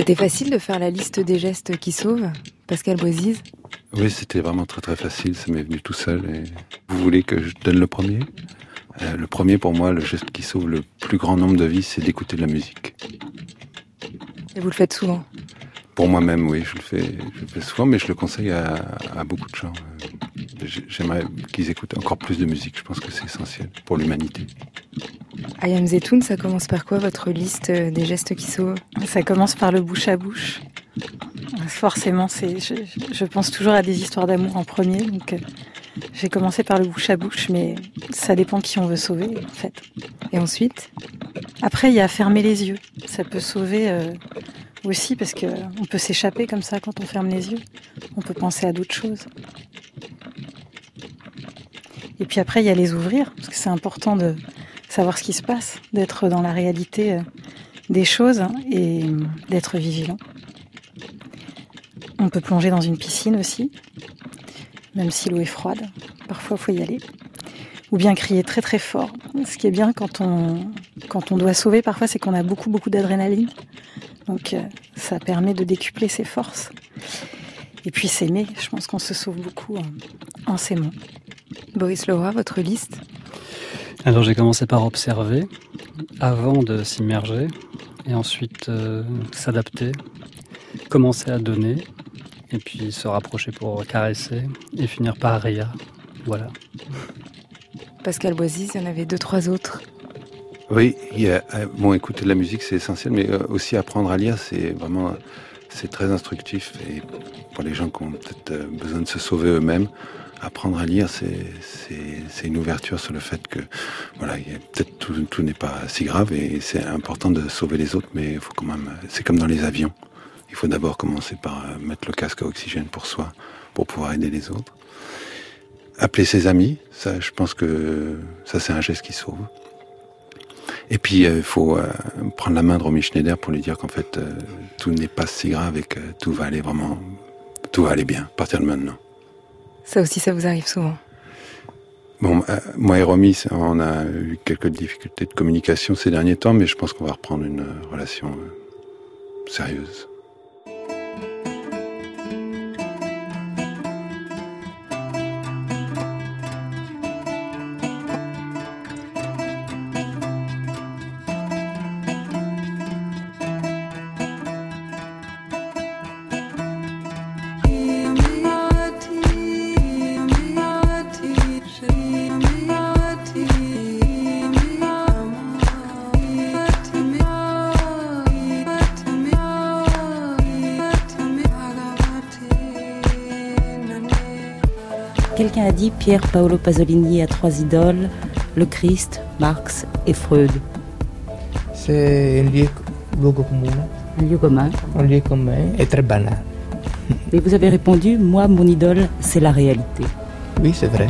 C'était facile de faire la liste des gestes qui sauvent, Pascal Boisise Oui, c'était vraiment très très facile, ça m'est venu tout seul. Et... Vous voulez que je donne le premier? Euh, Le premier pour moi, le geste qui sauve le plus grand nombre de vies, c'est d'écouter de la musique. Et vous le faites souvent? Pour moi-même, oui, je le, fais, je le fais souvent, mais je le conseille à, à beaucoup de gens. J'aimerais qu'ils écoutent encore plus de musique, je pense que c'est essentiel pour l'humanité. Ayam Zetoun, ça commence par quoi votre liste des gestes qui sauvent? Ça commence par le bouche à bouche. Forcément, c'est, je, pense toujours à des histoires d'amour en premier, donc euh, j'ai commencé par le bouche à bouche, mais ça dépend qui on veut sauver en fait. Et ensuite? Après, il y a fermer les yeux. Ça peut sauver euh, aussi parce que on peut s'échapper comme ça quand on ferme les yeux. On peut penser à d'autres choses. Et puis après, il y a les ouvrir parce que c'est important de savoir ce qui se passe, d'être dans la réalité euh, des choses et d'être vigilant. On peut plonger dans une piscine aussi, même si l'eau est froide. Parfois, il faut y aller. Ou bien crier très très fort. Ce qui est bien quand on, quand on doit sauver, parfois, c'est qu'on a beaucoup beaucoup d'adrénaline. Donc, euh, ça permet de décupler ses forces. Et puis s'aimer, je pense qu'on se sauve beaucoup en, en s'aimant. Boris Leroy, votre liste? Alors j'ai commencé par observer avant de s'immerger et ensuite euh, s'adapter, commencer à donner et puis se rapprocher pour caresser et finir par rire. Voilà. Pascal Boisy, il y en avait deux, trois autres. Oui, il y a, euh, bon, écouter de la musique c'est essentiel, mais euh, aussi apprendre à lire, c'est vraiment c'est très instructif et pour les gens qui ont peut-être besoin de se sauver eux-mêmes, apprendre à lire, c'est une ouverture sur le fait que voilà, peut-être tout, n'est pas si grave et c'est important de sauver les autres, mais faut quand même. C'est comme dans les avions. Il faut d'abord commencer par euh, mettre le casque à oxygène pour soi, pour pouvoir aider les autres. Appeler ses amis, ça, je pense que ça, c'est un geste qui sauve. Et puis, euh, il faut euh, prendre la main de Romy Schneider pour lui dire qu'en fait, tout n'est pas si grave et que tout va aller vraiment, tout va aller bien, à partir de maintenant. Ça aussi, ça vous arrive souvent Bon, euh, moi et Romy, on a eu quelques difficultés de communication ces derniers temps, mais je pense qu'on va reprendre une relation euh, sérieuse. Pierre Paolo Pasolini a trois idoles, le Christ, Marx et Freud. C'est un lieu commun. Un lieu commun. Un lieu commun et très banal. Et vous avez répondu Moi, mon idole, c'est la réalité. Oui, c'est vrai.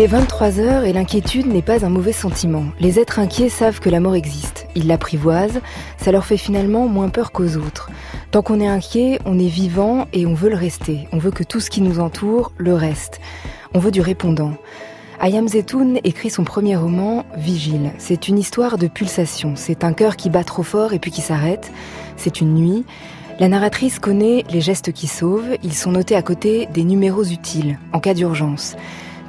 Il est 23 heures et l'inquiétude n'est pas un mauvais sentiment. Les êtres inquiets savent que la mort existe. Ils l'apprivoisent, ça leur fait finalement moins peur qu'aux autres. Tant qu'on est inquiet, on est vivant et on veut le rester. On veut que tout ce qui nous entoure le reste. On veut du répondant. Ayam Zetoun écrit son premier roman, Vigile. C'est une histoire de pulsation. C'est un cœur qui bat trop fort et puis qui s'arrête. C'est une nuit. La narratrice connaît les gestes qui sauvent. Ils sont notés à côté des numéros utiles, en cas d'urgence.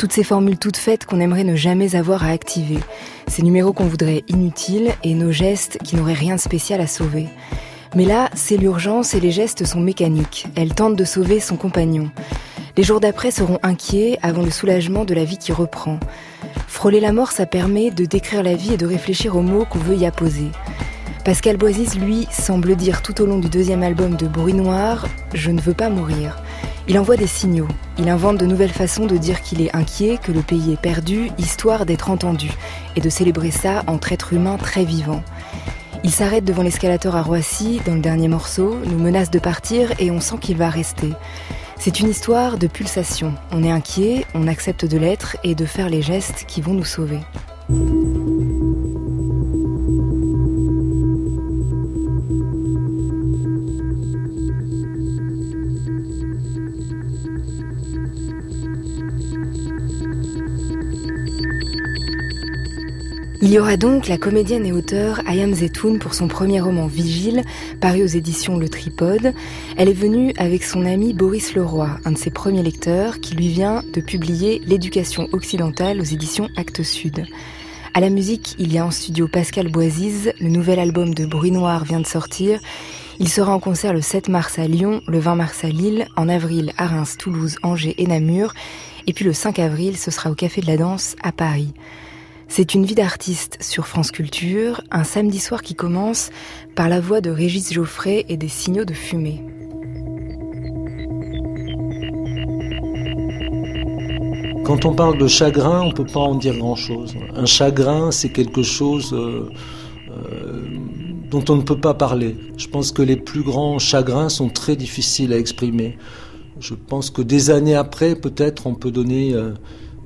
Toutes ces formules toutes faites qu'on aimerait ne jamais avoir à activer. Ces numéros qu'on voudrait inutiles et nos gestes qui n'auraient rien de spécial à sauver. Mais là, c'est l'urgence et les gestes sont mécaniques. Elle tente de sauver son compagnon. Les jours d'après seront inquiets avant le soulagement de la vie qui reprend. Frôler la mort, ça permet de décrire la vie et de réfléchir aux mots qu'on veut y apposer. Pascal Boisis, lui, semble dire tout au long du deuxième album de Bruit Noir Je ne veux pas mourir. Il envoie des signaux. Il invente de nouvelles façons de dire qu'il est inquiet, que le pays est perdu, histoire d'être entendu, et de célébrer ça entre êtres humains très vivants. Il s'arrête devant l'escalator à Roissy, dans le dernier morceau, nous menace de partir et on sent qu'il va rester. C'est une histoire de pulsation. On est inquiet, on accepte de l'être et de faire les gestes qui vont nous sauver. Il y aura donc la comédienne et auteure Ayam Zetoun pour son premier roman Vigile, paru aux éditions Le Tripode. Elle est venue avec son ami Boris Leroy, un de ses premiers lecteurs, qui lui vient de publier L'éducation occidentale aux éditions Actes Sud. À la musique, il y a en studio Pascal Boisiz, le nouvel album de Bruit Noir vient de sortir. Il sera en concert le 7 mars à Lyon, le 20 mars à Lille, en avril à Reims, Toulouse, Angers et Namur, et puis le 5 avril, ce sera au Café de la Danse à Paris. C'est une vie d'artiste sur France Culture, un samedi soir qui commence par la voix de Régis Geoffrey et des signaux de fumée. Quand on parle de chagrin, on ne peut pas en dire grand-chose. Un chagrin, c'est quelque chose euh, euh, dont on ne peut pas parler. Je pense que les plus grands chagrins sont très difficiles à exprimer. Je pense que des années après, peut-être, on peut donner euh,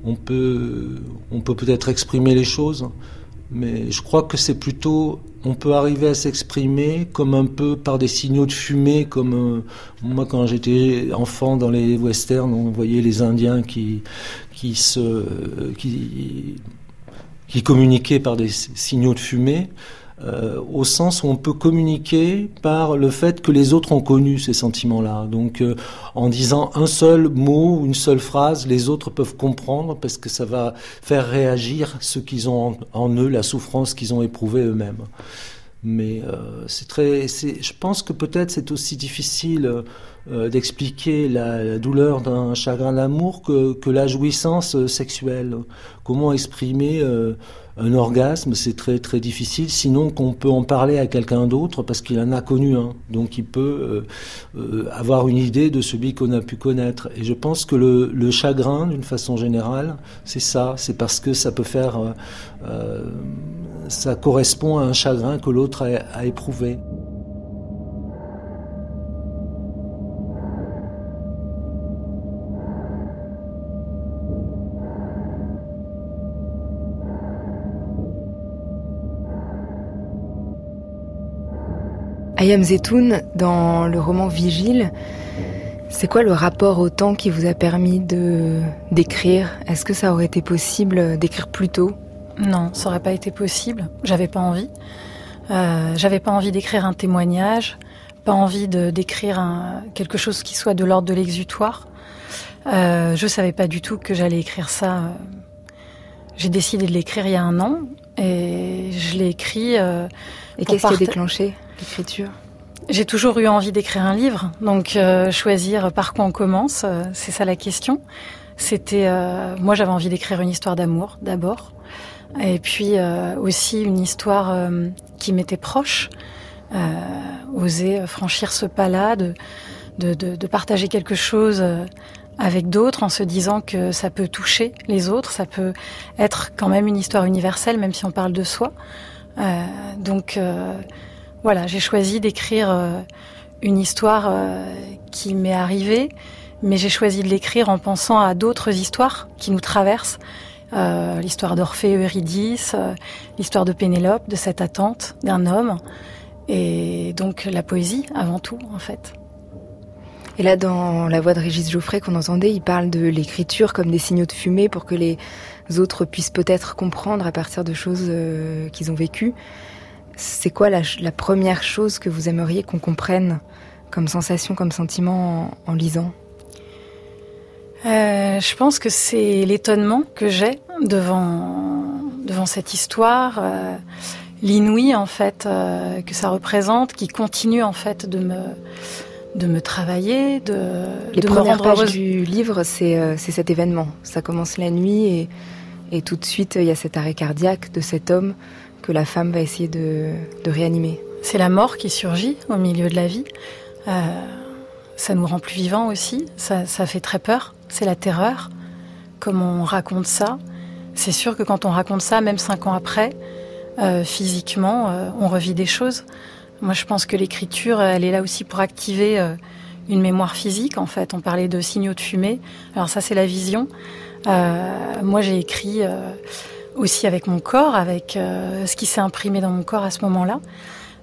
on peut on peut peut-être exprimer les choses, mais je crois que c'est plutôt on peut arriver à s'exprimer comme un peu par des signaux de fumée, comme euh, moi quand j'étais enfant dans les westerns, on voyait les Indiens qui qui se qui qui communiquaient par des signaux de fumée. Euh, au sens où on peut communiquer par le fait que les autres ont connu ces sentiments-là. Donc euh, en disant un seul mot une seule phrase, les autres peuvent comprendre parce que ça va faire réagir ce qu'ils ont en, eux, la souffrance qu'ils ont éprouvée eux-mêmes. Mais euh, c'est très, je pense que peut-être c'est aussi difficile d'expliquer la, douleur d'un chagrin d'amour que, que, la jouissance sexuelle. Comment exprimer un orgasme, c'est très très difficile, sinon qu'on peut en parler à quelqu'un d'autre parce qu'il en a connu un. Donc il peut euh, euh, avoir une idée de celui qu'on a pu connaître. Et je pense que le, chagrin, d'une façon générale, c'est ça. C'est parce que ça peut faire... Euh, ça correspond à un chagrin que l'autre a éprouvé. Ayam Zetoun, dans le roman Vigile, c'est quoi le rapport au temps qui vous a permis de d'écrire? Est-ce que ça aurait été possible d'écrire plus tôt? Non, ça aurait pas été possible. J'avais pas envie. Euh, j'avais pas envie d'écrire un témoignage, pas envie de d'écrire quelque chose qui soit de l'ordre de l'exutoire. Euh, je savais pas du tout que j'allais écrire ça. J'ai décidé de l'écrire il y a un an et je l'ai écrit. Euh, et qu'est-ce qui a déclenché? L'écriture J'ai toujours eu envie d'écrire un livre, donc euh, choisir par quoi on commence, euh, c'est ça la question. C'était, euh, moi j'avais envie d'écrire une histoire d'amour d'abord, et puis aussi une histoire qui m'était proche, oser franchir ce pas-là, de, partager quelque chose avec d'autres en se disant que ça peut toucher les autres, ça peut être quand même une histoire universelle, même si on parle de soi. donc voilà, j'ai choisi d'écrire euh, une histoire euh, qui m'est arrivée, mais j'ai choisi de l'écrire en pensant à d'autres histoires qui nous traversent. Euh, l'histoire d'Orphée Eurydice, l'histoire de Pénélope, de cette attente d'un homme, et donc la poésie avant tout, en fait. Et là, dans la voix de Régis Geoffrey qu'on entendait, il parle de l'écriture comme des signaux de fumée pour que les autres puissent peut-être comprendre à partir de choses qu'ils ont vécues. C'est quoi la, première chose que vous aimeriez qu'on comprenne comme sensation, comme sentiment en, lisant? Euh, Je pense que c'est l'étonnement que j'ai devant, devant cette histoire, euh, l'inouï en fait euh, que ça représente, qui continue en fait de me de me travailler, de, Les de premières me pages du livre, c'est cet événement. Ça commence la nuit et, et tout de suite, il y a cet arrêt cardiaque de cet homme que la femme va essayer de, réanimer. C'est la mort qui surgit au milieu de la vie. Euh, ça nous rend plus vivants aussi. Ça, fait très peur. C'est la terreur. Comme on raconte ça, c'est sûr que quand on raconte ça, même cinq ans après, euh, physiquement, euh, on revit des choses. Moi, je pense que l'écriture, elle est là aussi pour activer une mémoire physique. En fait, on parlait de signaux de fumée. Alors ça, c'est la vision. moi, j'ai écrit aussi avec mon corps, avec euh, ce qui s'est imprimé dans mon corps à ce moment-là.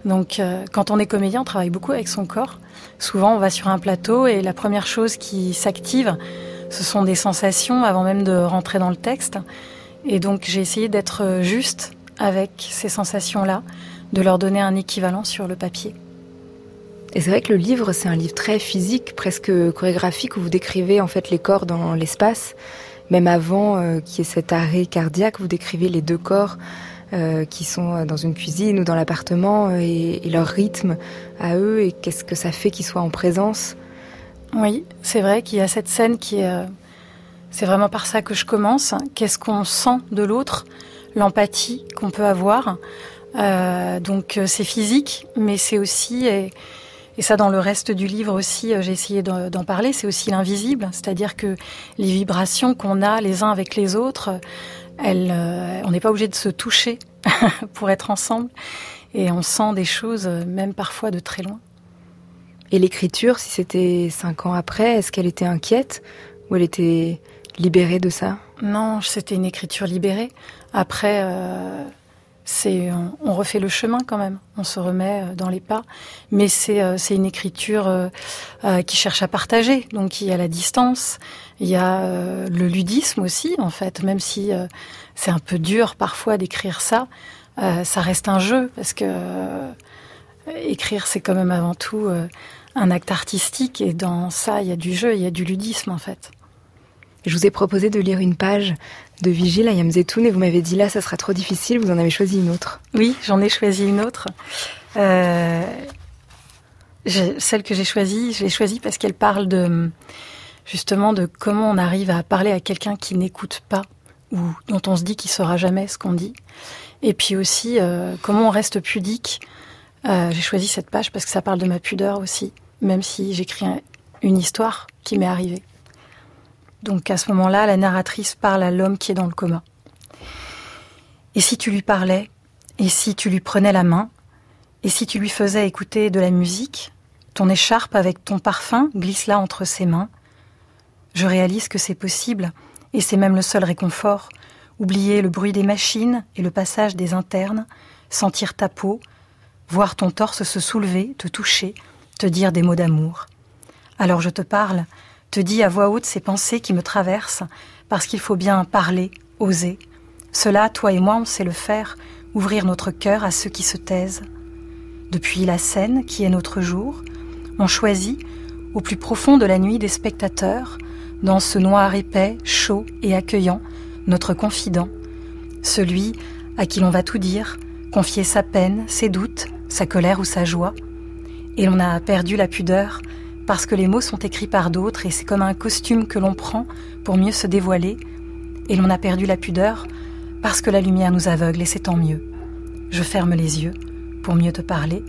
Donc euh, quand on est comédien, on travaille beaucoup avec son corps. Souvent, on va sur un plateau et la première chose qui s'active, ce sont des sensations avant même de rentrer dans le texte. Et donc j'ai essayé d'être juste avec ces sensations-là, de leur donner un équivalent sur le papier. Et c'est vrai que le livre, c'est un livre très physique, presque chorégraphique, où vous décrivez en fait les corps dans l'espace. Même avant euh, qu'il y ait cet arrêt cardiaque, vous décrivez les deux corps euh, qui sont dans une cuisine ou dans l'appartement euh, et, leur rythme à eux et qu'est-ce que ça fait qu'ils soient en présence? Oui, c'est vrai qu'il y a cette scène qui est... Euh, c'est vraiment par ça que je commence. Qu'est-ce qu'on sent de l'autre? L'empathie qu'on peut avoir. Euh, donc c'est physique, mais c'est aussi... et ça, dans le reste du livre aussi, j'ai essayé d'en parler, c'est aussi l'invisible, c'est-à-dire que les vibrations qu'on a les uns avec les autres, elles, euh, on n'est pas obligé de se toucher pour être ensemble, et on sent des choses, même parfois de très loin. Et l'écriture, si c'était cinq ans après, est-ce qu'elle était inquiète ou elle était libérée de ça? Non, c'était une écriture libérée. Après, euh, c'est on, refait le chemin quand même. On se remet euh, dans les pas, mais c'est euh, une écriture euh, euh, qui cherche à partager. Donc il y a la distance, il y a euh, le ludisme aussi en fait. Même si c'est un peu dur parfois d'écrire ça, ça reste un jeu parce que écrire c'est quand même avant tout un acte artistique et dans ça il y a du jeu, il y a du ludisme en fait. Je vous ai proposé de lire une page de Vigile à Yamzetoun et vous m'avez dit là ça sera trop difficile, vous en avez choisi une autre. Oui, j'en ai choisi une autre. Euh, celle que j'ai choisie, je l'ai choisie parce qu'elle parle de justement de comment on arrive à parler à quelqu'un qui n'écoute pas ou dont on se dit qu'il saura jamais ce qu'on dit. Et puis aussi euh, comment on reste pudique. Euh, j'ai choisi cette page parce que ça parle de ma pudeur aussi, même si j'écris un, une histoire qui m'est arrivée. Donc à ce moment-là, la narratrice parle à l'homme qui est dans le coma. Et si tu lui parlais, et si tu lui prenais la main, et si tu lui faisais écouter de la musique, ton écharpe avec ton parfum glisse là entre ses mains. Je réalise que c'est possible, et c'est même le seul réconfort, oublier le bruit des machines et le passage des internes, sentir ta peau, voir ton torse se soulever, te toucher, te dire des mots d'amour. Alors je te parle, te dis à voix haute ces pensées qui me traversent, parce qu'il faut bien parler, oser. Cela, toi et moi, on sait le faire, ouvrir notre cœur à ceux qui se taisent. Depuis la scène, qui est notre jour, on choisit, au plus profond de la nuit des spectateurs, dans ce noir épais, chaud et accueillant, notre confident, celui à qui l'on va tout dire, confier sa peine, ses doutes, sa colère ou sa joie. Et l'on a perdu la pudeur, parce que les mots sont écrits par d'autres et c'est comme un costume que l'on prend pour mieux se dévoiler, et l'on a perdu la pudeur parce que la lumière nous aveugle et c'est tant mieux. Je ferme les yeux pour mieux te parler.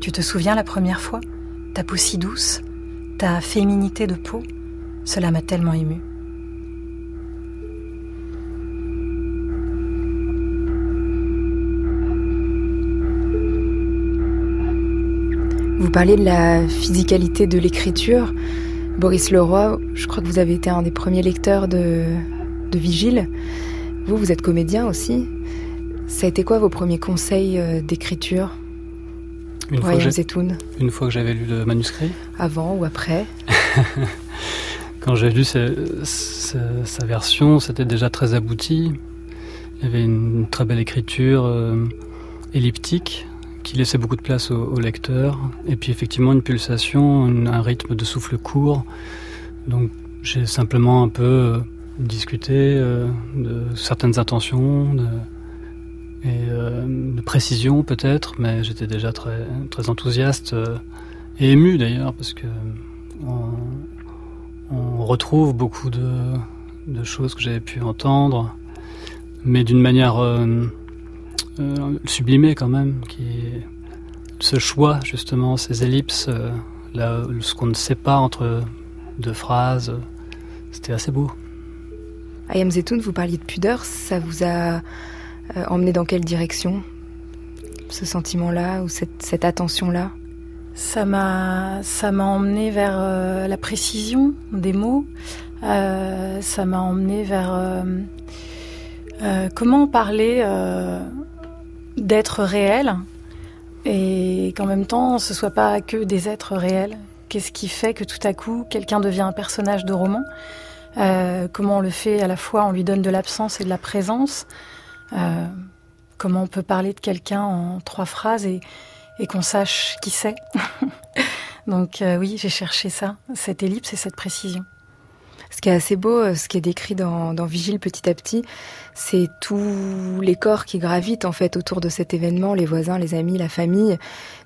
Tu te souviens la première fois? Ta peau si douce, ta féminité de peau, cela m'a tellement ému. Vous parlez de la physicalité de l'écriture. Boris Leroy, je crois que vous avez été un des premiers lecteurs de, de Vigile. Vous, vous êtes comédien aussi. Ça a été quoi vos premiers conseils euh, d'écriture? Une, fois une fois que j'avais lu le manuscrit Avant ou après? Quand j'ai lu sa, sa, sa version, c'était déjà très abouti. Il y avait une très belle écriture euh, elliptique qui laissait beaucoup de place au, lecteur. Et puis effectivement une pulsation, un rythme de souffle court. Donc j'ai simplement un peu euh, discuté euh, de certaines intentions, de, et euh, de précision peut-être, mais j'étais déjà très, très enthousiaste et ému d'ailleurs parce que on retrouve beaucoup de, de choses que j'avais pu entendre, mais d'une manière euh, sublimée quand même, qui est ce choix justement, ces ellipses, euh, là, ce qu'on ne sait pas entre deux phrases, c'était assez beau. Ayam Zetoun, vous parliez de pudeur, ça vous a euh, emmené dans quelle direction Ce sentiment-là ou cette, cette attention-là? Ça m'a ça m'a emmené vers euh, la précision des mots. Euh, ça m'a emmené vers euh, euh, comment parler euh, d'être réel et qu'en même temps ce soit pas que des êtres réels. Qu'est-ce qui fait que tout à coup quelqu'un devient un personnage de roman? Euh, Comment on le fait à la fois? On lui donne de l'absence et de la présence. Euh, comment on peut parler de quelqu'un en trois phrases et, et qu'on sache qui c'est? Donc euh, oui, j'ai cherché ça, cette ellipse et cette précision. Ce qui est assez beau, euh, ce qui est décrit dans, dans Vigile petit à petit, c'est tous les corps qui gravitent en fait autour de cet événement, les voisins, les amis, la famille.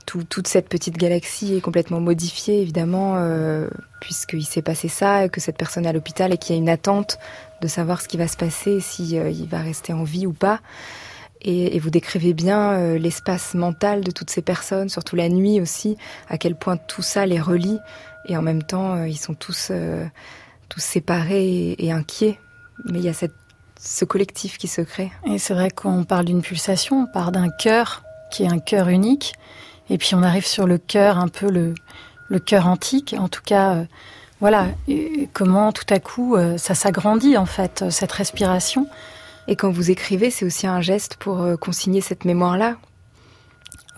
Tout, toute cette petite galaxie est complètement modifiée évidemment, euh, puisqu'il s'est passé ça, et que cette personne est à l'hôpital et qu'il y a une attente de savoir ce qui va se passer, si euh, va rester en vie ou pas. Et, et vous décrivez bien l'espace mental de toutes ces personnes, surtout la nuit aussi, à quel point tout ça les relie, et en même temps ils sont tous euh, tous séparés et, et inquiets. Mais il y a cette, ce collectif qui se crée. Et c'est vrai qu'on parle d'une pulsation, on part d'un cœur qui est un cœur unique, et puis on arrive sur le cœur, un peu le, le cœur antique, en tout cas, euh, voilà, et comment tout à coup euh, ça s'agrandit en fait, euh, cette respiration. Et quand vous écrivez, c'est aussi un geste pour consigner cette mémoire-là.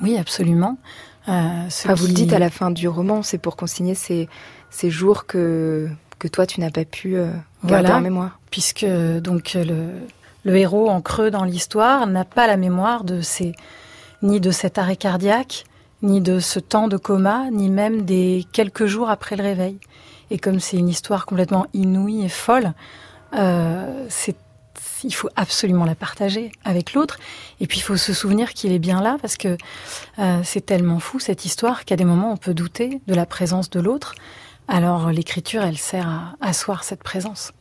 Oui, absolument. Enfin, vous le dites à la fin du roman, c'est pour consigner ces, ces jours que, que toi tu n'as pas pu euh, garder Voilà. en mémoire. puisque donc le, le héros en creux dans l'histoire n'a pas la mémoire de ni de cet arrêt cardiaque, ni de ce temps de coma, ni même des quelques jours après le réveil. Et comme c'est une histoire complètement inouïe et folle, euh, c'est il faut absolument la partager avec l'autre. Et puis il faut se souvenir qu'il est bien là parce que euh, c'est tellement fou cette histoire qu'à des moments on peut douter de la présence de l'autre. Alors l'écriture, elle sert à asseoir cette présence.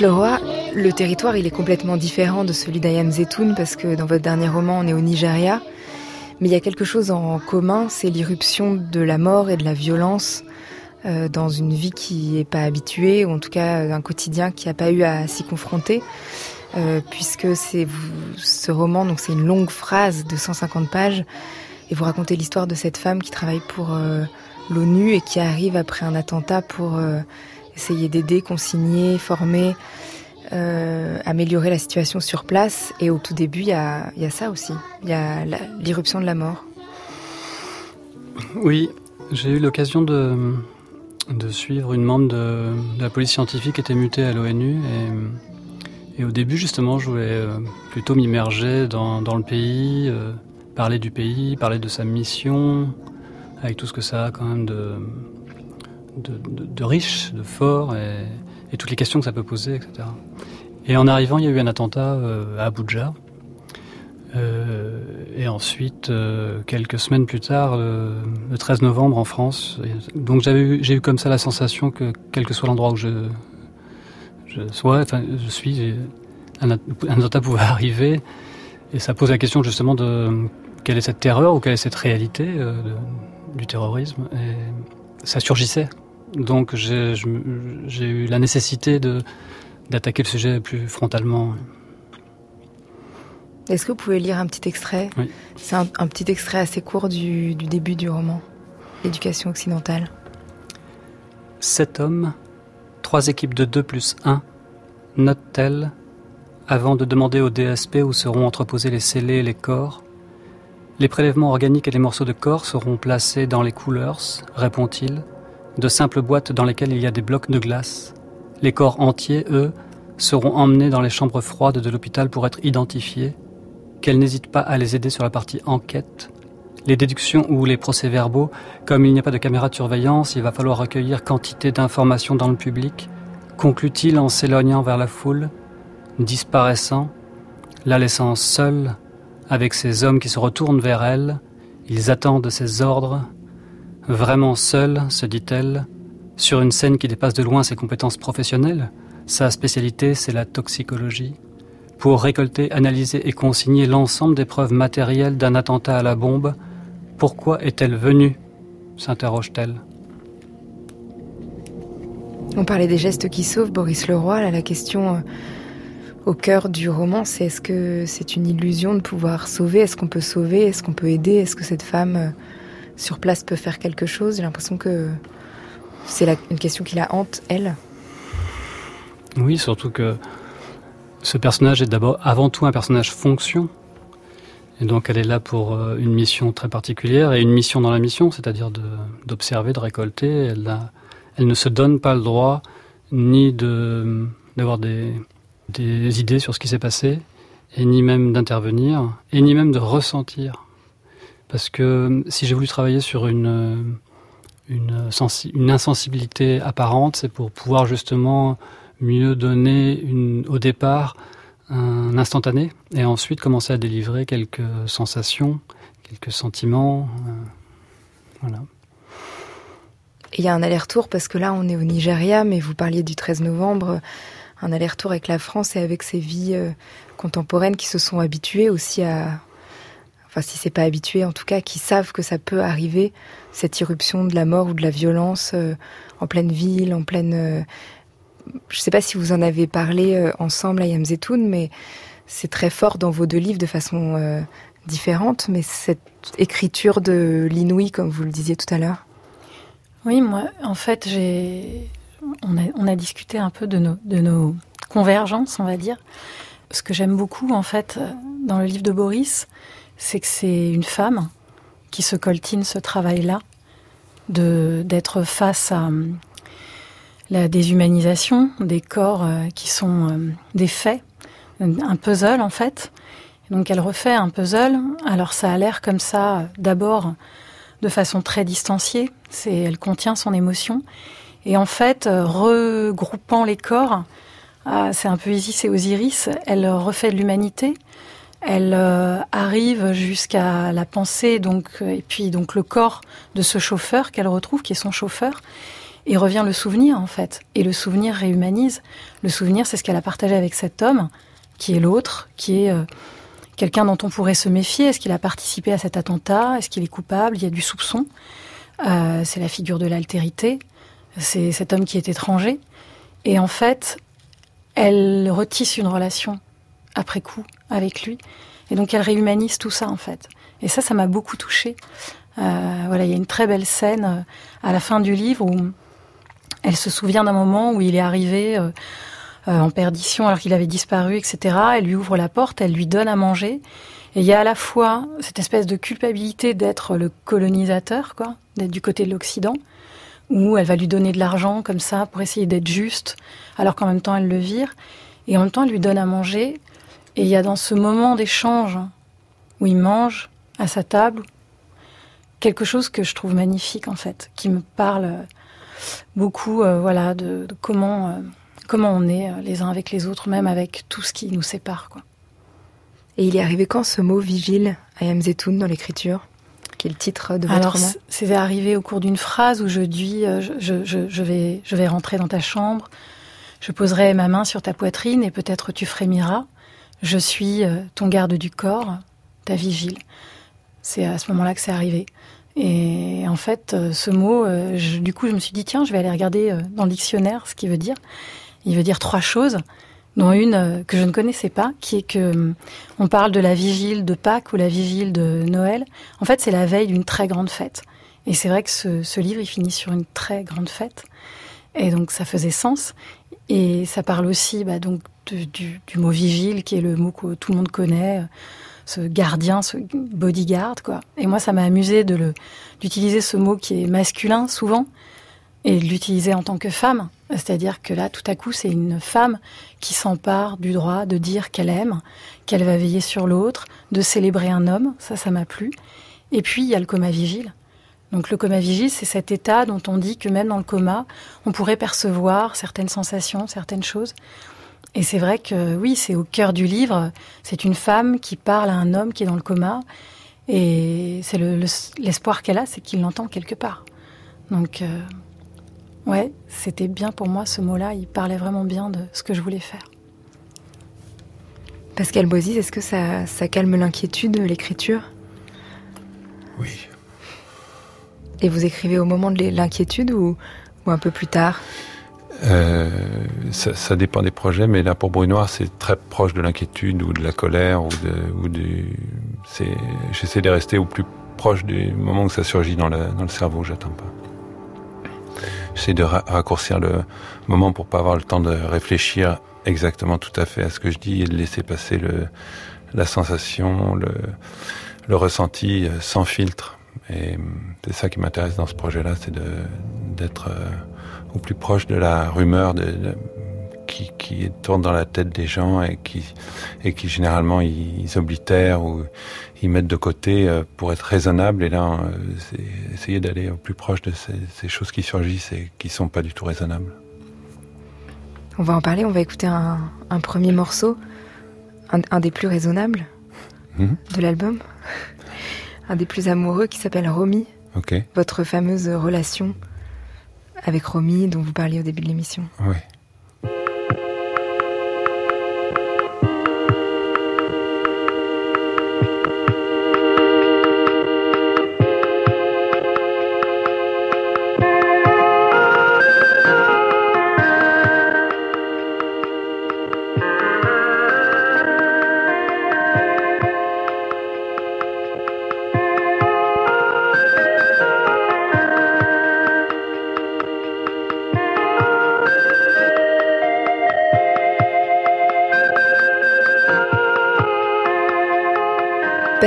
Leroy, le territoire il est complètement différent de celui d'Ayam Zetoun parce que dans votre dernier roman on est au Nigeria. Mais il y a quelque chose en commun, c'est l'irruption de la mort et de la violence euh, dans une vie qui n'est pas habituée, ou en tout cas un quotidien qui n'a pas eu à s'y confronter. Euh, puisque c'est ce roman, donc c'est une longue phrase de 150 pages, et vous racontez l'histoire de cette femme qui travaille pour euh, l'ONU et qui arrive après un attentat pour euh, essayer d'aider, consigner, former, euh, améliorer la situation sur place. Et au tout début, il y a, ça aussi. Il y a l'irruption de la mort. Oui, j'ai eu l'occasion de, suivre une membre de, la police scientifique qui était mutée à l'ONU. Et, au début, justement, je voulais euh, plutôt m'immerger dans, dans le pays, euh, parler du pays, parler de sa mission, avec tout ce que ça a quand même de, de, de- de riche, de fort, et, toutes les questions que ça peut poser, etc. Et en arrivant, il y a eu un attentat euh, à Abuja. Euh, et ensuite, euh, quelques semaines plus tard, le, le 13 novembre en France. Donc j'ai eu comme ça la sensation que quel que soit l'endroit où je, sois, je suis, un, at- un attentat pouvait arriver. Et ça pose la question justement de quelle est cette terreur ou quelle est cette réalité du terrorisme. Et ça surgissait. Donc j'ai, eu la nécessité de d'attaquer le sujet plus frontalement. Est-ce que vous pouvez lire un petit extrait Oui. C'est un, un petit extrait assez court du, du début du roman, Éducation occidentale. Sept hommes, trois équipes de deux plus un, note-t-elle, avant de demander au DSP où seront entreposés les scellés et les corps. Les prélèvements organiques et les morceaux de corps seront placés dans les couleurs, répond-il, de simples boîtes dans lesquelles il y a des blocs de glace. Les corps entiers, eux, seront emmenés dans les chambres froides de l'hôpital pour être identifiés. Qu'elle n'hésite pas à les aider sur la partie enquête. Les déductions ou les procès-verbaux comme il n'y a pas de caméra de surveillance, il va falloir recueillir quantité d'informations dans le public, conclut-il en s'éloignant vers la foule, disparaissant, la laissant seule avec ces hommes qui se retournent vers elle. Ils attendent ses ordres. Vraiment seule, se dit-elle, sur une scène qui dépasse de loin ses compétences professionnelles. Sa spécialité, c'est la toxicologie. pour récolter, analyser et consigner l'ensemble des preuves matérielles d'un attentat à la bombe. Pourquoi est-elle venue? s'interroge-t-elle. On parlait des gestes qui sauvent, Boris Leroy. La question euh, au cœur du roman, c'est est-ce que c'est une illusion de pouvoir sauver? Est-ce qu'on peut sauver? Est-ce qu'on peut aider? Est-ce que cette femme euh, sur place peut faire quelque chose J'ai l'impression que c'est une question qui la hante, elle. Oui, surtout que ce personnage est d'abord avant tout un personnage fonction. Et donc elle est là pour euh, une mission très particulière et une mission dans la mission, c'est-à-dire d'observer, de, récolter. Elle, ne se donne pas le droit ni d'avoir des, des idées sur ce qui s'est passé, et ni même d'intervenir, et ni même de ressentir. Parce que si j'ai voulu travailler sur une, une, une insensibilité apparente, c'est pour pouvoir justement mieux donner au départ un instantané et ensuite commencer à délivrer quelques sensations, quelques sentiments. Euh, voilà. Il y a un aller-retour parce que là on est au Nigeria, mais vous parliez du 13 novembre, un aller-retour avec la France et avec ces vies euh, contemporaines qui se sont habituées aussi à, enfin si c'est pas habitué en tout cas, qui savent que ça peut arriver, cette irruption de la mort ou de la violence euh, en pleine ville, en pleine je ne sais pas si vous en avez parlé euh, ensemble à Yamzetoun, mais c'est très fort dans vos deux livres de façon euh, différente, mais cette écriture de l'inouï, comme vous le disiez tout à l'heure. Oui, moi, en fait, j'ai, on a, on a discuté un peu de nos, de nos convergences, on va dire. Ce que j'aime beaucoup, en fait, dans le livre de Boris, c'est que c'est une femme qui se coltine ce travail-là, d'être face à la déshumanisation des corps euh, qui sont euh, des faits, un puzzle en fait. Donc elle refait un puzzle. Alors ça a l'air comme ça, d'abord de façon très distanciée. C'est, elle contient son émotion. Et en fait, regroupant les corps, ah, c'est un peu Isis et Osiris, elle refait de l'humanité. Elle arrive jusqu'à la pensée, donc, et puis donc le corps de ce chauffeur qu'elle retrouve, qui est son chauffeur. Et revient le souvenir, en fait. Et le souvenir réhumanise. Le souvenir, c'est ce qu'elle a partagé avec cet homme, qui est l'autre, qui est euh, quelqu'un dont on pourrait se méfier. Est-ce qu'il a participé à cet attentat? Est-ce qu'il est coupable? Il y a du soupçon. Euh, c'est la figure de l'altérité. C'est cet homme qui est étranger. Et en fait, elle retisse une relation après coup avec lui. Et donc elle réhumanise tout ça, en fait. Et ça, ça m'a beaucoup touchée. Euh, voilà, il y a une très belle scène à la fin du livre où elle se souvient d'un moment où il est arrivé euh, euh, en perdition alors qu'il avait disparu, etc. Elle lui ouvre la porte, elle lui donne à manger. Et il y a à la fois cette espèce de culpabilité d'être le colonisateur, quoi, d'être du côté de l'Occident, où elle va lui donner de l'argent comme ça pour essayer d'être juste, alors qu'en même temps elle le vire. Et en même temps elle lui donne à manger. Et il y a dans ce moment d'échange où il mange à sa table quelque chose que je trouve magnifique en fait, qui me parle beaucoup euh, voilà, de, comment, euh, comment on est euh, les uns avec les autres, même avec tout ce qui nous sépare. Quoi. Et il est arrivé quand ce mot vigile à Zetoun dans l'écriture qui est le titre de votre Alors, roman? c'est arrivé au cours d'une phrase où je dis je, je, je, vais, je vais rentrer dans ta chambre, je poserai ma main sur ta poitrine et peut-être tu frémiras. Je suis ton garde du corps, ta vigile. C'est à ce moment-là que c'est arrivé. Et en fait, euh, ce mot, euh, du coup, je me suis dit, tiens, je vais aller regarder euh, dans le dictionnaire ce qu'il veut dire. Il veut dire trois choses, dont une que je ne connaissais pas, qui est que on parle de la vigile de Pâques ou la vigile de Noël. En fait, c'est la veille d'une très grande fête. Et c'est vrai que ce, livre, il finit sur une très grande fête. Et donc, ça faisait sens. Et ça parle aussi bah, donc du, du, mot vigile, qui est le mot que tout le monde connaît ce gardien, ce bodyguard, quoi. Et moi, ça m'a amusé de d'utiliser ce mot qui est masculin souvent et de l'utiliser en tant que femme. C'est-à-dire que là, tout à coup, c'est une femme qui s'empare du droit de dire qu'elle aime, qu'elle va veiller sur l'autre, de célébrer un homme. Ça, ça m'a plu. Et puis, il y a le coma vigile. Donc le coma vigile, c'est cet état dont on dit que même dans le coma, on pourrait percevoir certaines sensations, certaines choses. Et c'est vrai que oui, c'est au cœur du livre. C'est une femme qui parle à un homme qui est dans le coma. Et c'est l'espoir qu'elle a, c'est qu'il l'entend quelque part. Donc, euh, ouais, c'était bien pour moi ce mot-là. Il parlait vraiment bien de ce que je voulais faire. Pascal Boisis, est-ce que ça, ça calme l'inquiétude, l'écriture? Oui. Et vous écrivez au moment de l'inquiétude ou, un peu plus tard? Euh, ça, dépend des projets, mais là pour Brunoir, c'est très proche de l'inquiétude ou de la colère ou, du. J'essaie de rester au plus proche du moment où ça surgit dans le, cerveau. J'attends pas. J'essaie de raccourcir le moment pour pas avoir le temps de réfléchir exactement tout à fait à ce que je dis et de laisser passer la sensation, le, le ressenti euh, sans filtre. Et c'est ça qui m'intéresse dans ce projet-là, c'est d'être euh, au plus proche de la rumeur de, qui, qui, tourne dans la tête des gens et qui, et qui généralement ils, oblitèrent ou ils mettent de côté euh, pour être raisonnable. Et là, c'est essayer d'aller au plus proche de ces, ces, choses qui surgissent et qui sont pas du tout raisonnables. On va en parler, on va écouter un, un premier morceau, un, un, des plus raisonnables mmh. de l'album, un des plus amoureux qui s'appelle Romy. Okay. Votre fameuse relation avec Romy dont vous parliez au début de l'émission.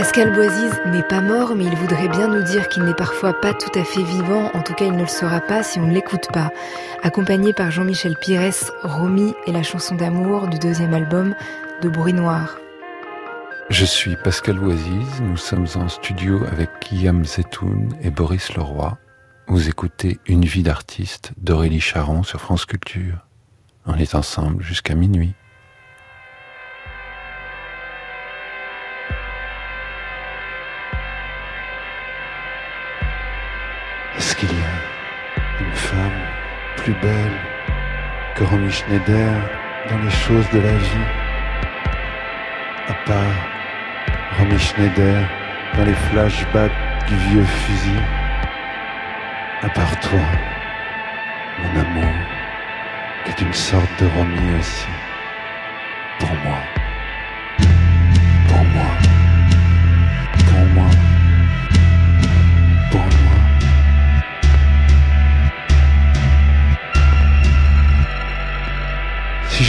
Pascal Boisiz n'est pas mort, mais il voudrait bien nous dire qu'il n'est parfois pas tout à fait vivant, en tout cas il ne le sera pas si on ne l'écoute pas. Accompagné par Jean-Michel Pires, Romy et la chanson d'amour du deuxième album de Bruit Noir. Je suis Pascal Boisiz, nous sommes en studio avec Guillaume Zetoun et Boris Leroy. Vous écoutez Une vie d'artiste d'Aurélie Charon sur France Culture. On est ensemble jusqu'à minuit. Plus belle que Romy Schneider dans les choses de la vie À part Romy Schneider dans les flashbacks du vieux fusil. À part toi, mon amour, qui est une sorte de Romy aussi,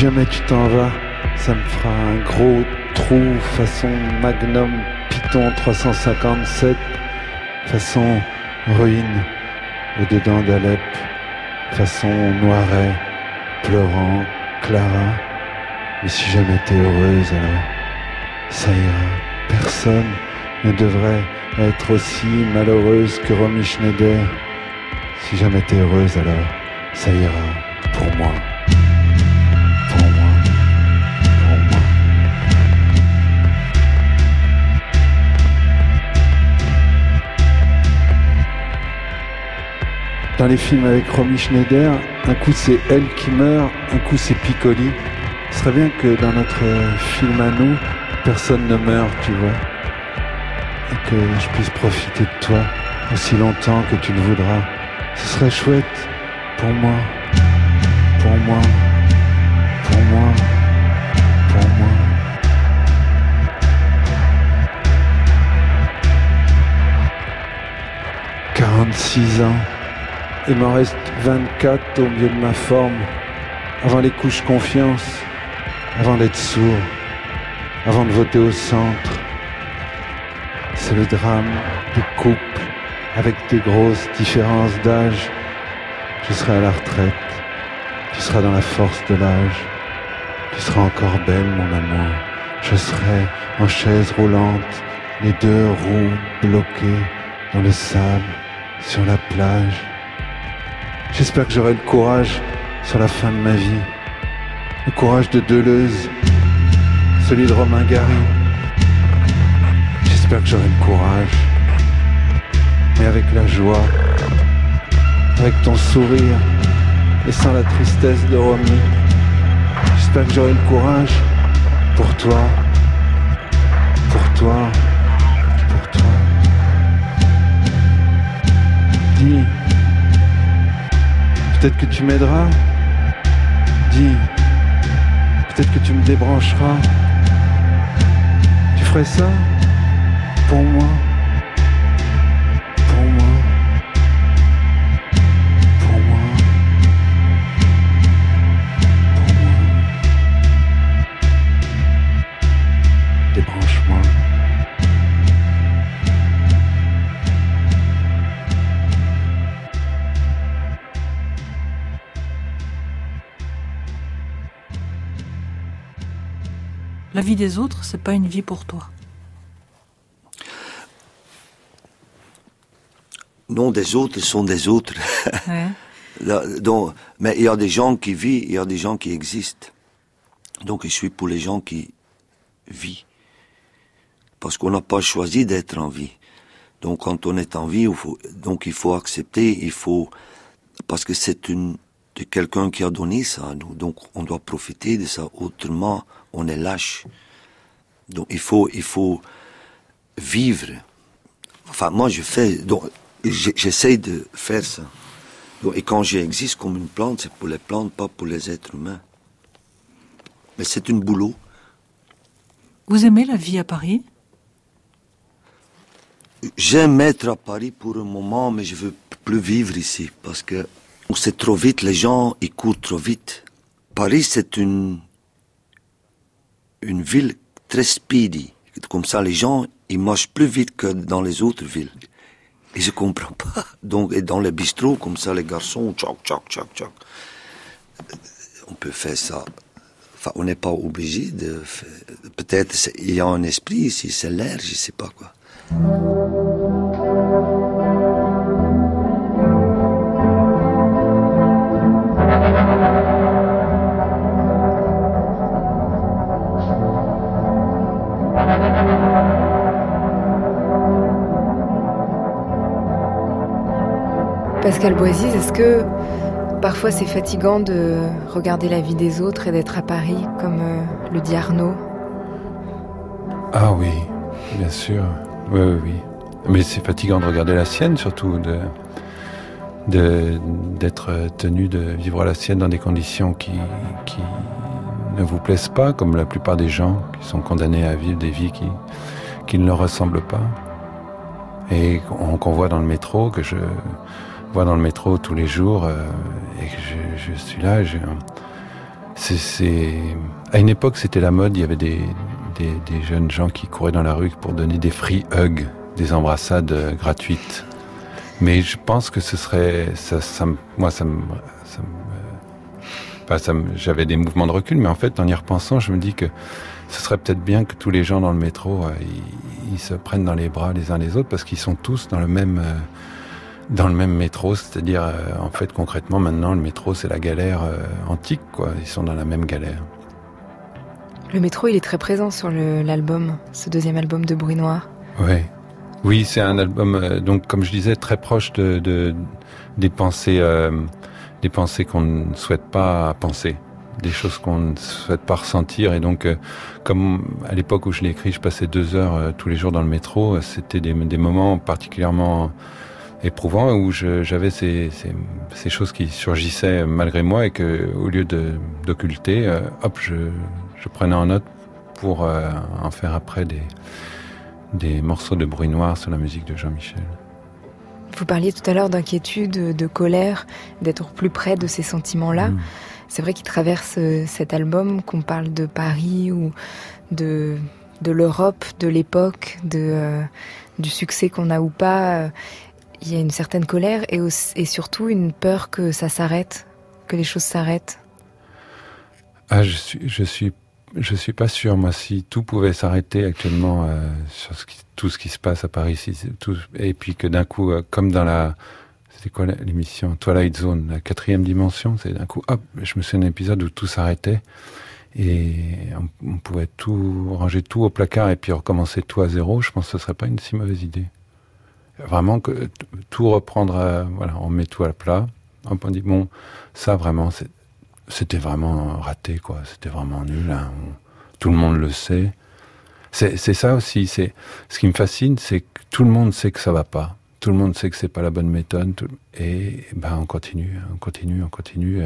jamais tu t'en vas, ça me fera un gros trou façon Magnum Python 357, façon ruine au-dedans d'Alep, façon Noiret, pleurant, Clara. Mais si jamais t'es heureuse, alors ça ira. Personne ne devrait être aussi malheureuse que Romy Schneider. Si jamais t'es heureuse, alors ça ira pour moi. Dans les films avec Romy Schneider, un coup c'est elle qui meurt, un coup c'est Piccoli. Ce serait bien que dans notre film à nous, personne ne meure, tu vois. Et que je puisse profiter de toi aussi longtemps que tu le voudras. Ce serait chouette pour moi, pour moi, pour moi, pour moi. Quarante-six ans. Il m'en reste 24 au milieu de ma forme, avant les couches confiance, avant d'être sourd, avant de voter au centre. C'est le drame des couples avec des grosses différences d'âge. Je serai à la retraite, tu seras dans la force de l'âge, tu seras encore belle mon amour. Je serai en chaise roulante, les deux roues bloquées dans le sable, sur la plage. J'espère que j'aurai le courage sur la fin de ma vie. Le courage de Deleuze, celui de Romain Gary. J'espère que j'aurai le courage, mais avec la joie, avec ton sourire et sans la tristesse de Romy. J'espère que j'aurai le courage pour toi toi, pour toi. Dis, peut-être que tu m'aideras. Dis, peut-être que tu me débrancheras. Tu ferais ça pour moi. La vie des autres, c'est pas une vie pour toi. Non, des autres sont des autres. Donc, mais il y a des gens qui vivent, il y a des gens qui existent. Donc je suis pour les gens qui vivent. Parce qu'on n'a pas choisi d'être en vie. Donc quand on est en vie, il faut, donc il faut accepter, il faut, parce que c'est une, de quelqu'un qui a donné ça à nous. Donc on doit profiter de ça. Autrement, on est lâche. Donc il faut, il faut vivre. Enfin, moi je fais, donc j'essaie de faire ça. et quand j'existe comme une plante, c'est pour les plantes, pas pour les êtres humains. Mais c'est une boulot. Vous aimez la vie à Paris? J'aime être à Paris pour un moment, mais je veux plus vivre ici parce que c'est trop vite, les gens ils courent trop vite. Paris, c'est une une ville très speedy. Comme ça, les gens, ils marchent plus vite que dans les autres villes. Et je comprends pas. Donc, et dans les bistrots, comme ça, les garçons, tchoc, tchoc, tchoc, tchoc. On peut faire ça. Enfin, on n'est pas obligé de Peut-être il y a un esprit ici, c'est l'air, je sais pas quoi. Est-ce que parfois c'est fatigant de regarder la vie des autres et d'être à Paris, comme euh, le dit Arnaud Ah oui, bien sûr. Oui, oui, oui. Mais c'est fatigant de regarder la sienne, surtout, d'être tenu de vivre la sienne dans des conditions qui, ne vous plaisent pas, comme la plupart des gens qui sont condamnés à vivre des vies qui, qui ne leur ressemblent pas. Et qu'on voit dans le métro, que je, vois dans le métro tous les jours euh, et je, suis là. C'est, à une époque, c'était la mode. Il y avait des, des, des, jeunes gens qui couraient dans la rue pour donner des free hugs, des embrassades euh, gratuites. Mais je pense que ce serait, ça, ça moi, ça me, ça me, j'avais des mouvements de recul, mais en fait, en y repensant, je me dis que ce serait peut-être bien que tous les gens dans le métro, euh, ils, ils, se prennent dans les bras les uns les autres parce qu'ils sont tous dans le même dans le même métro, c'est-à-dire euh, en fait concrètement maintenant le métro c'est la galère euh, antique quoi, ils sont dans la même galère. Le métro il est très présent sur l'album, ce deuxième album de Bruit Noir. Ouais. Oui, c'est un album euh, donc comme je disais très proche de, de des pensées des pensées qu'on ne souhaite pas penser, des choses qu'on ne souhaite pas ressentir et donc comme à l'époque où je l'ai écrit, je passais deux heures tous les jours dans le métro, c'était des, des moments particulièrement éprouvant où j'avais ces, ces, ces, choses qui surgissaient malgré moi et que au lieu d'occulter, euh, hop, je, je, prenais en note pour euh, en faire après des, des morceaux de bruit noir sur la musique de Jean-Michel. Vous parliez tout à l'heure d'inquiétude, de colère, d'être plus près de ces sentiments-là. Mmh. C'est vrai qu'il traverse euh, cet album, qu'on parle de Paris ou de, de l'Europe, de l'époque, de, euh, du succès qu'on a ou pas il y a une certaine colère et, surtout une peur que ça s'arrête, que les choses s'arrêtent. Ah, je suis, je suis, je suis pas sûr. Moi, si tout pouvait s'arrêter actuellement euh, sur tout ce qui se passe à Paris, et puis que d'un coup, euh, comme dans la, c'était quoi l'émission Twilight Zone, la quatrième dimension, c'est d'un coup, hop, je me souviens d'un épisode où tout s'arrêtait et on, pouvait tout ranger tout au placard et puis recommencer tout à zéro. Je pense que ce serait pas une si mauvaise idée vraiment que tout reprendre, voilà, on met tout à plat. On dit bon, ça vraiment, c'était vraiment raté, quoi. C'était vraiment nul. Hein. tout le monde le sait. C'est ça aussi. C'est ce qui me fascine, c'est que tout le monde sait que ça va pas. Tout le monde sait que c'est pas la bonne méthode. et ben on continue, on continue, on continue.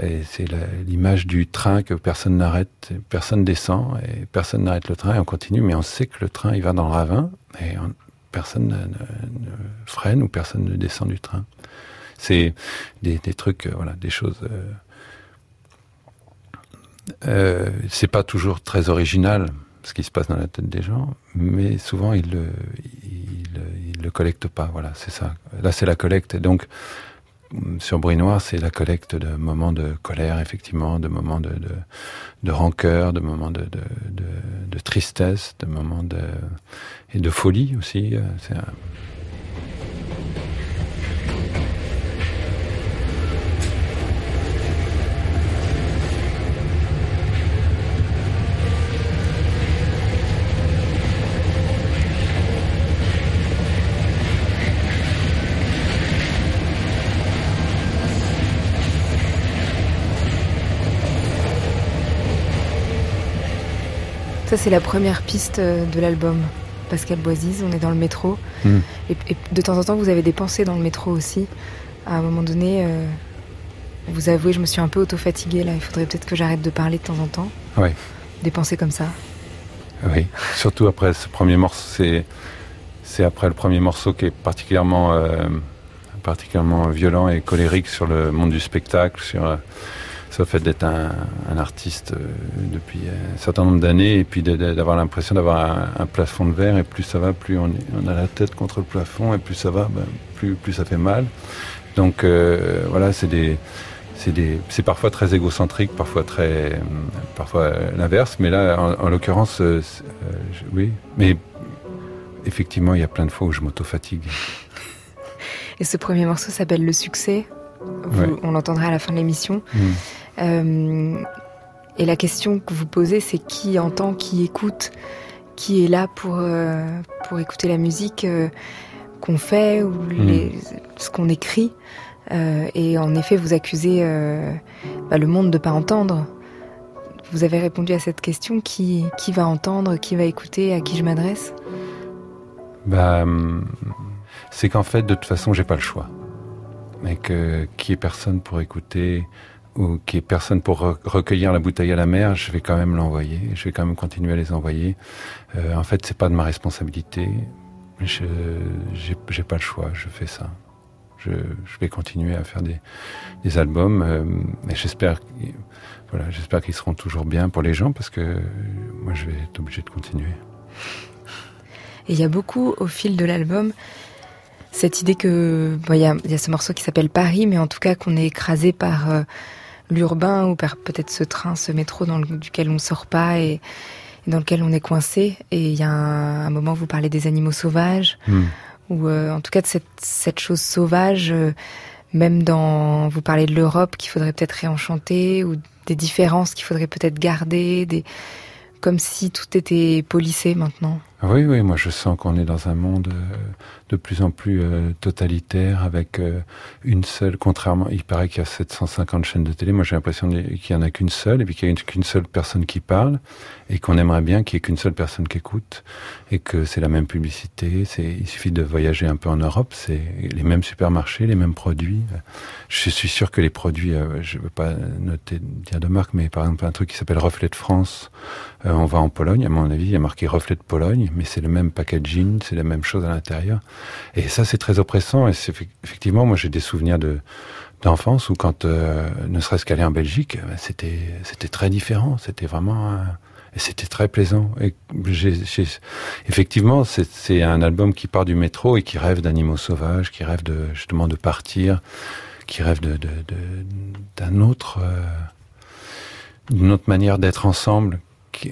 Et c'est l'image du train que personne n'arrête, personne descend et personne n'arrête le train et on continue, mais on sait que le train il va dans le ravin et personne ne, freine ou personne ne descend du train. C'est des, trucs, euh, voilà, des choses. Euh, euh, c'est pas toujours très original ce qui se passe dans la tête des gens, mais souvent ils le, ils, le collectent pas. Voilà, c'est ça. Là, c'est la collecte. Et donc, sur Bruit Noir, c'est la collecte de moments de colère, effectivement, de moments de, de, rancœur, de moments de, de, tristesse, de moments de, et de folie aussi. Ça, c'est la première piste euh, de l'album. Pascal Boisise, on est dans le métro. Hmm. Et, de temps en temps, vous avez des pensées dans le métro aussi. À un moment donné, euh, vous avouez, je me suis un peu auto-fatiguée là. Il faudrait peut-être que j'arrête de parler de temps en temps. Oui. Des pensées comme ça. Oui, surtout après ce premier morceau. C'est, après le premier morceau qui est particulièrement, euh, particulièrement violent et colérique sur le monde du spectacle, sur ça fait d'être un, artiste euh, depuis un certain nombre d'années et puis d'avoir l'impression d'avoir un, plafond de verre et plus ça va, plus on, a la tête contre le plafond et plus ça va, ben, plus, plus ça fait mal. Donc euh, voilà, c'est des c'est parfois très égocentrique, parfois très, parfois l'inverse, mais là, en, l'occurrence, euh, oui. Mais effectivement, il y a plein de fois où je m'auto-fatigue. Et ce premier morceau s'appelle Le succès. On l'entendra à la fin de l'émission. Mm. Euh, et la question que vous posez, c'est qui entend, qui écoute, qui est là pour, euh, pour écouter la musique euh, qu'on fait ou hmm. ce qu'on écrit. et en effet, vous accusez bah, le monde de ne pas entendre. Vous avez répondu à cette question qui, qui va entendre, qui va écouter, à qui je m'adresse? Bah, hum, C'est qu'en fait, de toute façon, j'ai pas le choix. Mais que qui est personne pour écouter ou qui est personne pour recueillir la bouteille à la mer, je vais quand même l'envoyer. Je vais quand même continuer à les envoyer. Euh, en fait, c'est pas de ma responsabilité. Je j'ai pas le choix. Je fais ça. Je, vais continuer à faire des, albums. Euh, j'espère, voilà, qu'ils seront toujours bien pour les gens parce que moi, je vais être obligé de continuer. Et il y a beaucoup au fil de l'album cette idée que il y, a, ce morceau qui s'appelle Paris, mais en tout cas qu'on est écrasé par euh, l'urbain ou par peut-être ce train, ce métro dans duquel on ne sort pas et, dans lequel on est coincé. Et il y a un, moment où vous parlez des animaux sauvages, hmm. ou euh, en tout cas de cette, cette chose sauvage, euh, même dans, vous parlez de l'Europe qu'il faudrait peut-être réenchanter, ou des différences qu'il faudrait peut-être garder, des, comme si tout était polissé maintenant. Oui, oui, moi je sens qu'on est dans un monde euh, de plus en plus euh, totalitaire avec euh, une seule, contrairement, il paraît qu'il y a 750 chaînes de télé, moi j'ai l'impression qu'il n'y en a qu'une seule et puis qu'il n'y a qu'une seule personne qui parle et qu'on aimerait bien qu'il n'y ait qu'une seule personne qui écoute et que c'est la même publicité, il suffit de voyager un peu en Europe, c'est les mêmes supermarchés, les mêmes produits. Je suis sûr que les produits, je ne veux pas noter, dire de marque, mais par exemple un truc qui s'appelle Reflet de France, on va en Pologne, à mon avis, il y a marqué Reflet de Pologne, mais c'est le même packaging, c'est la même chose à l'intérieur. Et ça, c'est très oppressant. Et effectivement, moi, j'ai des souvenirs de d'enfance où, quand euh, ne serait-ce qu'aller en Belgique, euh, c'était c'était très différent. C'était vraiment c'était très plaisant. Et effectivement, c'est un album qui part du métro et qui rêve d'animaux sauvages, qui rêve justement de partir, qui rêve d'un autre euh, d'une autre manière d'être ensemble,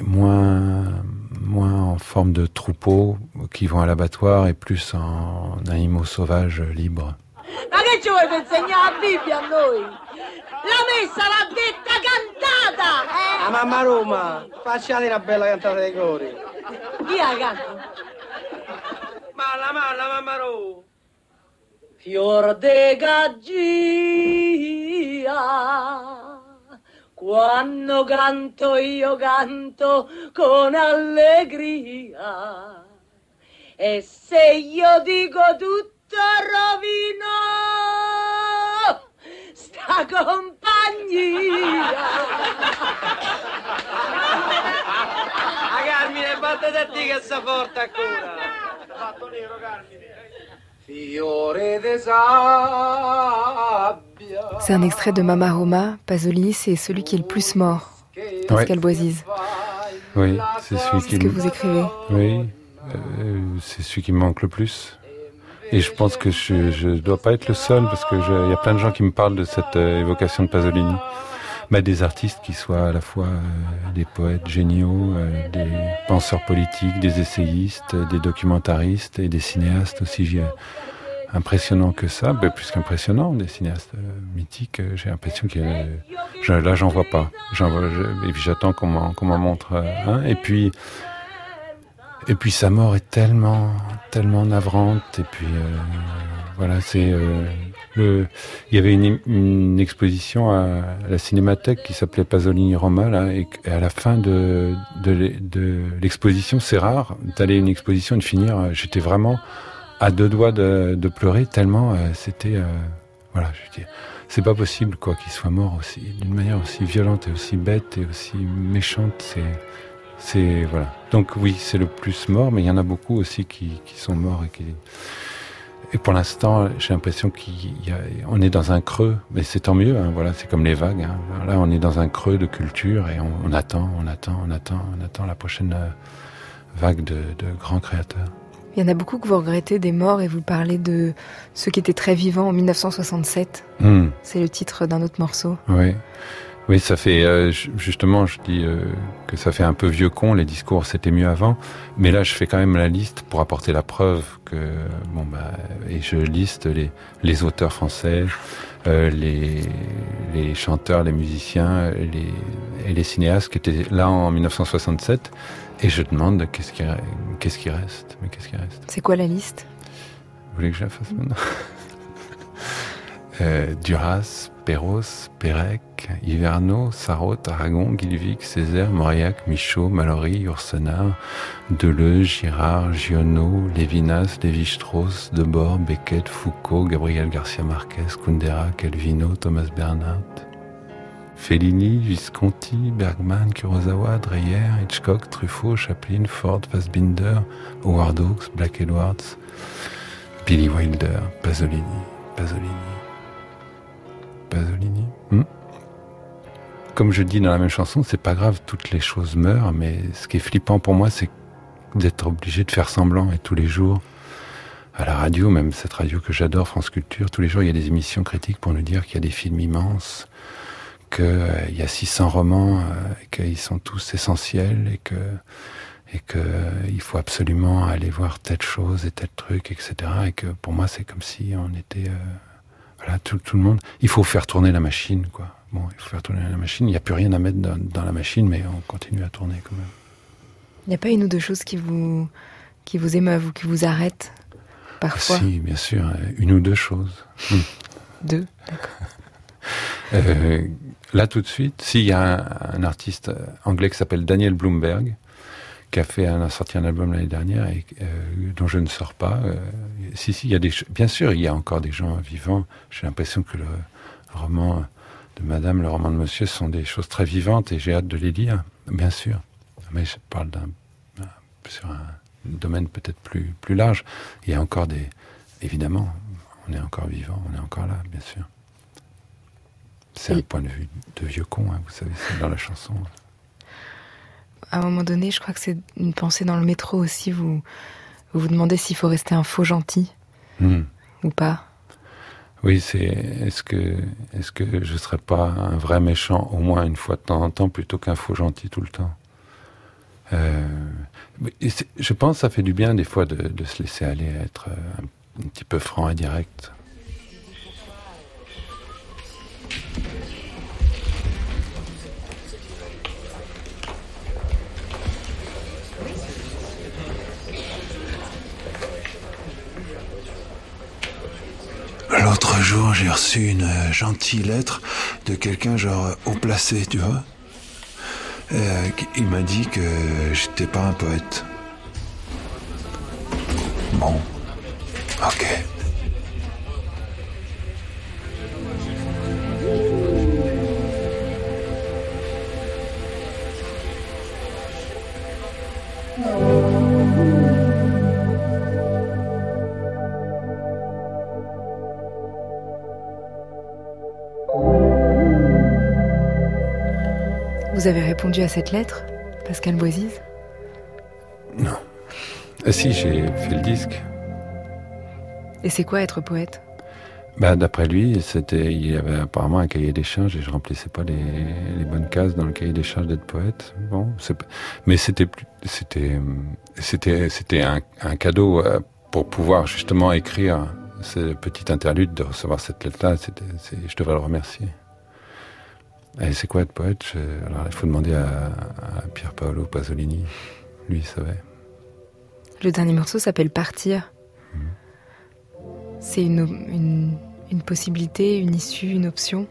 moins, moins en forme de troupeau qui vont à l'abattoir et plus en animaux sauvages libres. Ma che ci vuoi insegnare la Bibbia a noi? La messa l'ha detta cantata! Eh? La mamma Roma, facciate una bella cantata dei cori. Chi la canta? Ma la, ma, la mamma Roma! Fior de gaggia Quando canto io canto con allegria. E se io dico tutto rovino sta compagnia. A Carmine, batte da te che sta forte ancora. Fatto nero, Carmine. C'est un extrait de Mama Roma. Pasolini, c'est celui qui est le plus mort. Pascal Ouais. Boisise. Oui, c'est celui qui ce que vous écrivez. Oui, euh, c'est celui qui me manque le plus. Et je pense que je je dois pas être le seul parce que je- il y a plein de gens qui me parlent de cette euh, évocation de Pasolini. Bah, des artistes qui soient à la fois euh, des poètes géniaux, euh, des penseurs politiques, des essayistes, euh, des documentaristes et des cinéastes aussi j'ai- impressionnants que ça, bah, plus qu'impressionnants, des cinéastes euh, mythiques. euh, J'ai l'impression que euh, je- là j'en vois pas. Et puis j'attends qu'on m'en montre euh, un. Et puis et puis sa mort est tellement, tellement navrante. Et puis euh, voilà, c'est euh, le. Il y avait une, une exposition à la Cinémathèque qui s'appelait Pasolini Roma là, et, à la fin de de, de l'exposition, c'est rare d'aller à une exposition et de finir. euh, J'étais vraiment à deux doigts de, de pleurer tellement euh, c'était. euh, voilà, je dis, c'est pas possible quoi qu'il soit mort aussi d'une manière aussi violente et aussi bête et aussi méchante. C'est c'est voilà. Donc oui, c'est le plus mort, mais il y en a beaucoup aussi qui, qui sont morts et qui. Et pour l'instant, j'ai l'impression qu'on est dans un creux, mais c'est tant mieux. hein, voilà, c'est comme les vagues. hein. Là, on est dans un creux de culture et on, on attend, on attend, on attend, on attend la prochaine euh, vague de, de grands créateurs. Il y en a beaucoup que vous regrettez des morts et vous parlez de ceux qui étaient très vivants en 1967. Hmm. C'est le titre d'un autre morceau. Oui, oui, ça fait euh, ju- justement, je dis euh, que ça fait un peu vieux con. Les discours c'était mieux avant, mais là je fais quand même la liste pour apporter la preuve que bon bah et je liste les les auteurs français, euh, les les chanteurs, les musiciens, les et les cinéastes qui étaient là en 1967, et je demande qu'est-ce qui qu'est-ce qui reste, mais qu'est-ce qui reste? C'est quoi la liste? Vous voulez que je la fasse maintenant? Euh, Duras, Perros, Pérec, Hiverno, Sarraute, Aragon, Guilvic, Césaire, Mauriac, Michaud, Mallory, Ursenard, Deleuze, Girard, Giono, Lévinas, Lévi-Strauss, Debord, Beckett, Foucault, Gabriel Garcia Marquez, Kundera, Calvino, Thomas Bernhardt, Fellini, Visconti, Bergman, Kurosawa, Dreyer, Hitchcock, Truffaut, Chaplin, Ford, Fassbinder, Howard Hawks, Black Edwards, Billy Wilder, Pasolini, Pasolini, Pasolini? Hmm? Comme je dis dans la même chanson, c'est pas grave, toutes les choses meurent, mais ce qui est flippant pour moi, c'est d'être obligé de faire semblant et tous les jours, à la radio, même cette radio que j'adore, France Culture, tous les jours il y a des émissions critiques pour nous dire qu'il y a des films immenses, qu'il y a 600 romans, euh, qu'ils sont tous essentiels et que et que il faut absolument aller voir telle chose et tel truc, etc. Et que pour moi, c'est comme si on était, euh, voilà, tout le monde. Il faut faire tourner la machine, quoi. Bon, il faut faire tourner la machine. Il n'y a plus rien à mettre dans, dans la machine, mais on continue à tourner quand même. Il n'y a pas une ou deux choses qui vous, qui vous émeuvent ou qui vous arrêtent parfois? Si, bien sûr, euh, une ou deux choses. Hmm. Deux, Euh, là, tout de suite, s'il y a un, un artiste euh, anglais qui s'appelle Daniel Bloomberg, qui a fait un, a sorti un album l'année dernière et euh, dont je ne sors pas. euh, si, si, il y a des, bien sûr, il y a encore des gens vivants. J'ai l'impression que le roman de Madame, le roman de Monsieur sont des choses très vivantes et j'ai hâte de les lire, bien sûr. Mais je parle d'un, sur un domaine peut-être plus, plus large. Il y a encore des, évidemment, on est encore vivant, on est encore là, bien sûr. C'est un point de vue de vieux con, hein, vous savez, c'est dans la chanson. À un moment donné, je crois que c'est une pensée dans le métro aussi. Vous vous, vous demandez s'il faut rester un faux gentil Hmm. ou pas. Oui, c'est est-ce que est-ce que je serais pas un vrai méchant au moins une fois de temps en temps plutôt qu'un faux gentil tout le temps? Euh, je pense que ça fait du bien des fois de, se laisser aller à être euh, un petit peu franc et direct. L'autre jour, j'ai reçu une gentille lettre de quelqu'un genre haut placé, tu vois. Euh, il m'a dit que j'étais pas un poète. Bon, ok. Vous avez répondu à cette lettre, Pascal Boisise Non. Ah si, j'ai fait le disque. Et c'est quoi être poète? Bah, D'après lui, c'était, il y avait apparemment un cahier des charges et je remplissais pas les, les bonnes cases dans le cahier des charges d'être poète. Bon, mais c'était c'était, c'était, c'était un, un, cadeau euh, pour pouvoir justement écrire ce petit interlude de recevoir cette lettre-là. je devrais le remercier. Et c'est quoi être poète Alors, il faut demander à, à Pier Paolo Pasolini. Lui, il savait. Le dernier morceau s'appelle Partir. Hmm. C'est une, une, possibilité, une issue, une option?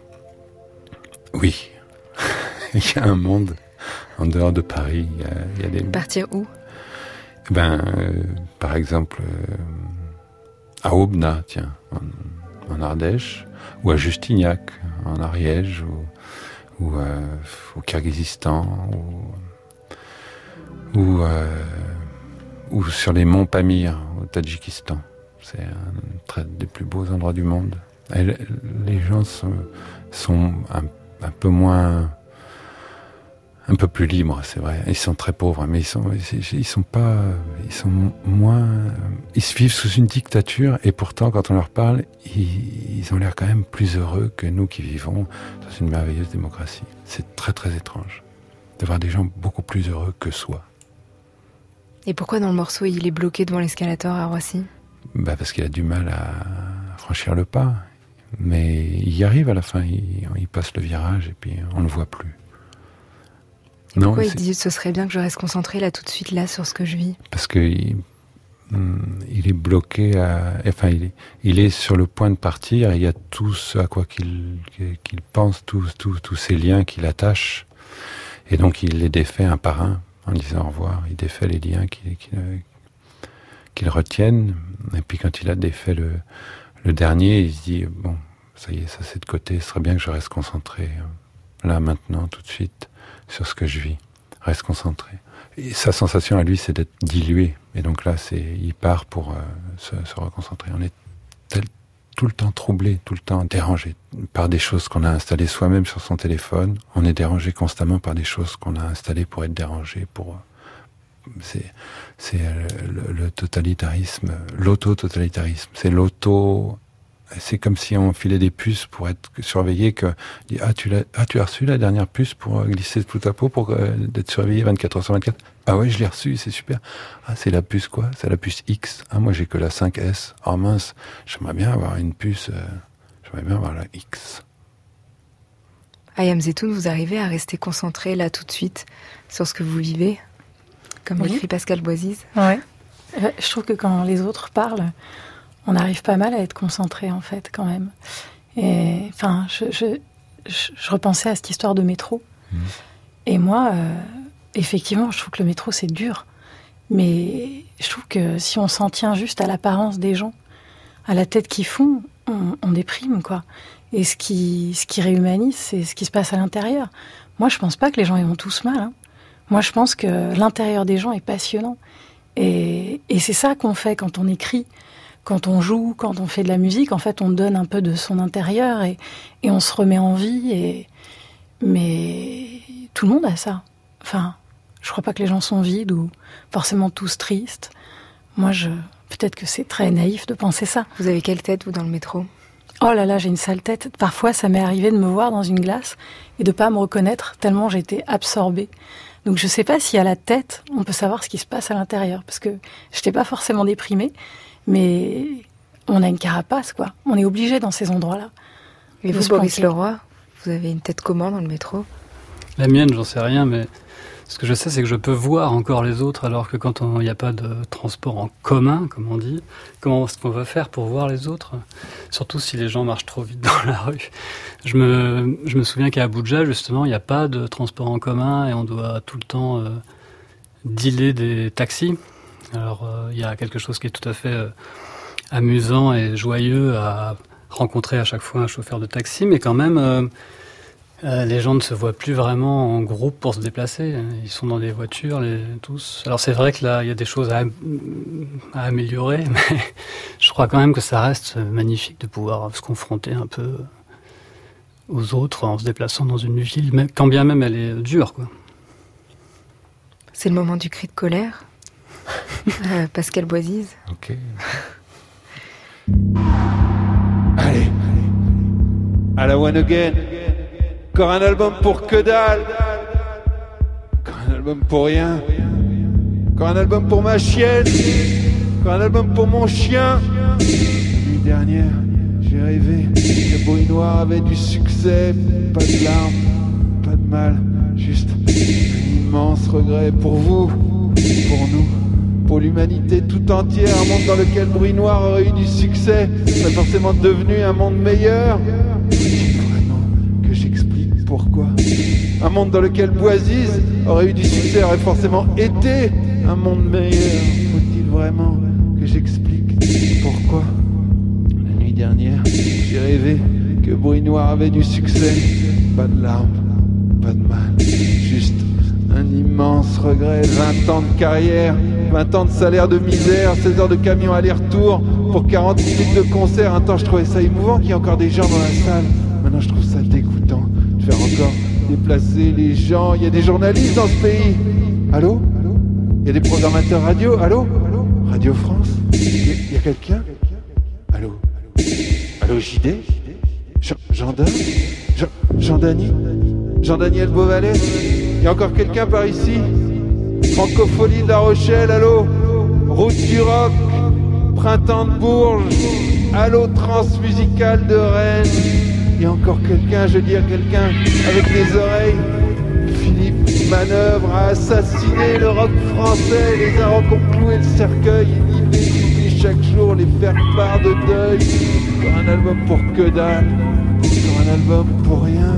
Oui. il y a un monde en dehors de Paris. Il y a, des... Partir où? Ben, euh, par exemple, euh, à Aubenas, tiens, en, en, Ardèche, ou à Justignac, en Ariège, ou ou euh, au Kyrgyzstan, ou, ou, euh, ou, sur les monts Pamir au Tadjikistan. C'est un des plus beaux endroits du monde. les gens sont, un, peu moins un peu plus libres, c'est vrai. Ils sont très pauvres, mais ils sont, ils sont pas, ils sont moins, ils se vivent sous une dictature et pourtant, quand on leur parle, ils, ont l'air quand même plus heureux que nous qui vivons dans une merveilleuse démocratie. C'est très très étrange de voir des gens beaucoup plus heureux que soi. Et pourquoi dans le morceau il est bloqué devant l'escalator à Roissy? Bah parce qu'il a du mal à franchir le pas, mais il y arrive à la fin. Il, il passe le virage et puis on ne le voit plus pourquoi il dit ce serait bien que je reste concentré là tout de suite là sur ce que je vis? Parce que il, hmm, est bloqué, à, enfin il est, il est sur le point de partir. il y a tout ce à quoi qu'il pense, tous tous ces liens qu'il attache, et donc il les défait un par un en disant au revoir. Il défait les liens qu'il qu'il retiennent. Et puis quand il a défait le, le dernier, il se dit bon, ça y est, ça c'est de côté. Ce serait bien que je reste concentré euh, là maintenant, tout de suite sur ce que je vis. Reste concentré. Et sa sensation à lui, c'est d'être dilué. Et donc là, c'est, il part pour euh, se, reconcentrer. On est tel, tout le temps troublé, tout le temps dérangé par des choses qu'on a installées soi-même sur son téléphone. On est dérangé constamment par des choses qu'on a installées pour être dérangé, pour euh, c'est c'est euh, le, le, totalitarisme, l'auto-totalitarisme. C'est l'auto c'est comme si on filait des puces pour être surveillé que ah tu as ah tu as reçu la dernière puce pour euh, glisser tout ta peau pour euh, d'être surveillé 24 heures sur 24 ah ouais je l'ai reçu c'est super. Ah c'est la puce quoi? C'est la puce X. Ah moi j'ai que la 5S oh mince. J'aimerais bien avoir une puce euh, j'aimerais bien avoir la X. Ayam Zetoun vous arrivez à rester concentré là tout de suite sur ce que vous vivez comme l'écrit Pascal Boisise ouais. Je trouve que quand les autres parlent on arrive pas mal à être concentré en fait quand même. Et enfin, je, je, je, repensais à cette histoire de métro. Mmh. Et moi, euh, effectivement, je trouve que le métro c'est dur. Mais je trouve que si on s'en tient juste à l'apparence des gens, à la tête qu'ils font, on, on, déprime quoi. Et ce qui, ce qui réhumanise, c'est ce qui se passe à l'intérieur. Moi, je pense pas que les gens y vont tous mal. Hein. Moi, je pense que l'intérieur des gens est passionnant. Et, et c'est ça qu'on fait quand on écrit quand on joue, quand on fait de la musique, en fait, on donne un peu de son intérieur et, on se remet en vie. Et... Mais tout le monde a ça. Enfin, je crois pas que les gens sont vides ou forcément tous tristes. Moi, je peut-être que c'est très naïf de penser ça. Vous avez quelle tête, vous, dans le métro? Oh là là, j'ai une sale tête. Parfois, ça m'est arrivé de me voir dans une glace et de pas me reconnaître tellement j'étais absorbée. Donc, je sais pas si à la tête, on peut savoir ce qui se passe à l'intérieur parce que j'étais pas forcément déprimée, mais on a une carapace, quoi. On est obligé dans ces endroits-là. Et vous, Boris Leroy, vous avez une tête comment dans le métro? La mienne, j'en sais rien, mais ce que je sais, c'est que je peux voir encore les autres, alors que quand il n'y a pas de transport en commun, comme on dit, comment est-ce qu'on va faire pour voir les autres? Surtout si les gens marchent trop vite dans la rue. Je me, je me souviens qu'à Abuja, justement, il n'y a pas de transport en commun et on doit tout le temps euh, dealer des taxis. Alors, euh, il y a quelque chose qui est tout à fait euh, amusant et joyeux à rencontrer à chaque fois un chauffeur de taxi, mais quand même, euh, les gens ne se voient plus vraiment en groupe pour se déplacer. Ils sont dans des voitures, les, tous. Alors c'est vrai que là, il y a des choses à, améliorer, mais je crois quand même que ça reste magnifique de pouvoir se confronter un peu aux autres en se déplaçant dans une ville, quand bien même elle est dure. C'est le moment du cri de colère? Euh, Pascal Boisise. Ok. Allez, à la One Again. Encore un album pour que dalle. Encore un album pour rien. Encore un album pour ma chienne. Encore un album pour mon chien. L'année dernière, j'ai rêvé que Bruit Noir avait du succès. Pas de larmes, pas de mal. Juste un immense regret pour vous, pour nous pour l'humanité tout entière, un monde dans lequel Bruit Noir aurait eu du succès, serait forcément devenu un monde meilleur. Vraiment que j'explique pourquoi? Un monde dans lequel Boisise aurait eu du succès aurait forcément été un monde meilleur. Faut-il vraiment que j'explique pourquoi? La nuit dernière, j'ai rêvé que Bruit Noir avait du succès. Pas de larmes, pas de mal, juste un immense regret, 20 ans de carrière, 20 ans de salaire de misère, 16 heures de camion aller-retour pour 40 minutes de concert. Un temps, je trouvais ça émouvant qu'il y ait encore des gens dans la salle. Maintenant, je trouve ça dégoûtant de faire encore déplacer les gens. Il y a des journalistes dans ce pays. Allô? Il y a des programmateurs radio. Allô? Radio France? Il y a, quelqu'un? Allô? Allô JD Jean, Jean Jean, Jean Jean-Daniel Beauvalet? Il y a encore quelqu'un par ici Francophonie de La Rochelle, allô Route du Rock, Printemps de Bourges, allô Transmusicale de Rennes. Il y a encore quelqu'un, je veux dire quelqu'un avec les oreilles. Philippe Manœuvre a assassiné le rock français, les a recoucloué le cercueil, il y chaque jour les faire part de deuil. Encore un album pour que dalle, encore un album pour rien,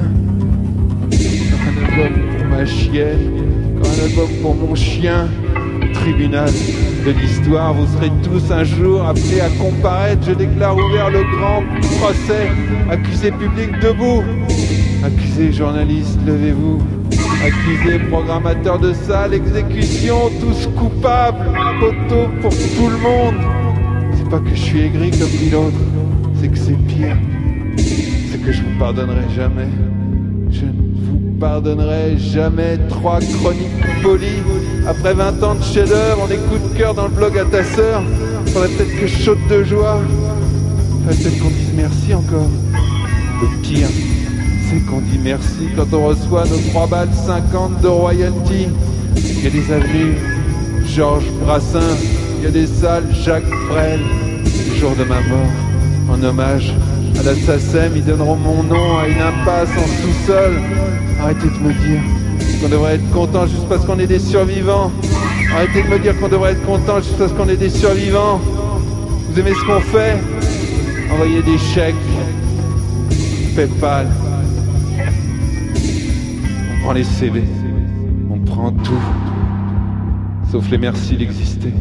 encore un album pour ma chienne un album pour mon chien. Tribunal de l'histoire, vous serez tous un jour appelés à comparaître. Je déclare ouvert le grand procès. Accusé public debout. Accusé journaliste, levez-vous. Accusé programmateur de salle, exécution, tous coupables. Poteau pour tout le monde. C'est pas que je suis aigri comme dit l'autre, c'est que c'est pire. C'est que je vous pardonnerai jamais. Pardonnerai jamais trois chroniques polies. Après 20 ans de chef-d'œuvre, on écoute de cœur dans le blog à ta sœur. Faudrait peut-être que je de joie. Faudrait peut-être qu'on dise merci encore. Le pire, c'est qu'on dit merci quand on reçoit nos 3 balles 50 de royalty. Il y a des avenues Georges Brassens, il y a des salles Jacques Brel. Le jour de ma mort, en hommage à la SACEM, ils donneront mon nom à une impasse en sous-sol. Arrêtez de me dire qu'on devrait être content juste parce qu'on est des survivants. Arrêtez de me dire qu'on devrait être content juste parce qu'on est des survivants. Vous aimez ce qu'on fait? Envoyez des chèques. PayPal. On prend les CV. On prend tout. Sauf les merci d'exister.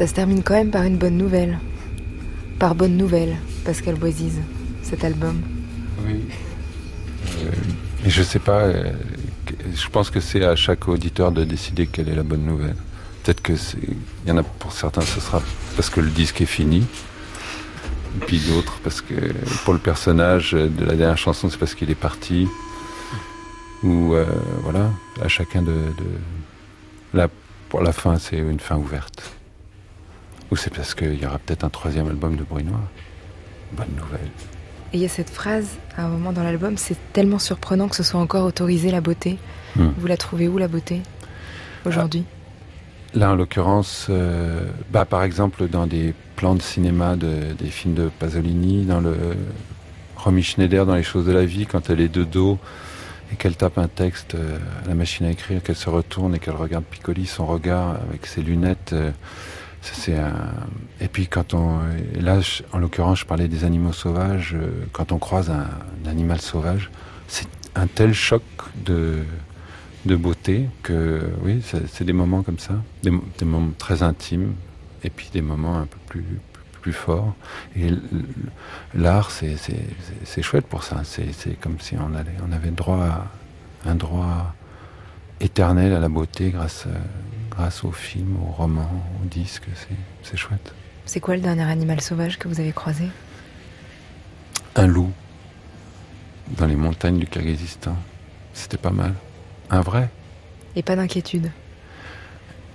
Ça se termine quand même par une bonne nouvelle. Par bonne nouvelle, Pascal Boisise, cet album. Oui. Euh, je sais pas. Euh, je pense que c'est à chaque auditeur de décider quelle est la bonne nouvelle. Peut-être que y en a pour certains, ce sera parce que le disque est fini. Et puis d'autres parce que pour le personnage de la dernière chanson, c'est parce qu'il est parti. Ou euh, voilà, à chacun de, de... pour la fin, c'est une fin ouverte. Ou c'est parce qu'il y aura peut-être un troisième album de Bruit Noir? Bonne nouvelle. Et il y a cette phrase, à un moment dans l'album, c'est tellement surprenant que ce soit encore autorisé la beauté. Hmm. Vous la trouvez où la beauté aujourd'hui? Là, en l'occurrence, euh, bah, par exemple, dans des plans de cinéma de, des films de Pasolini, dans le Romy Schneider dans Les choses de la vie, quand elle est de dos et qu'elle tape un texte euh, à la machine à écrire, qu'elle se retourne et qu'elle regarde Piccoli, son regard avec ses lunettes. Euh, Et puis quand on... là, en l'occurrence, je parlais des animaux sauvages. quand on croise un animal sauvage, c'est un tel choc de de beauté que oui, c'est des moments comme ça, des, moments très intimes et puis des moments un peu plus plus forts. Et l'art, c'est chouette pour ça. C'est comme si on, allait, on avait droit à un droit éternel à la beauté grâce, grâce au film, au roman, au disque. C'est chouette. C'est quoi le dernier animal sauvage que vous avez croisé? Un loup dans les montagnes du Kyrgyzstan. C'était pas mal. Un vrai? Et pas d'inquiétude?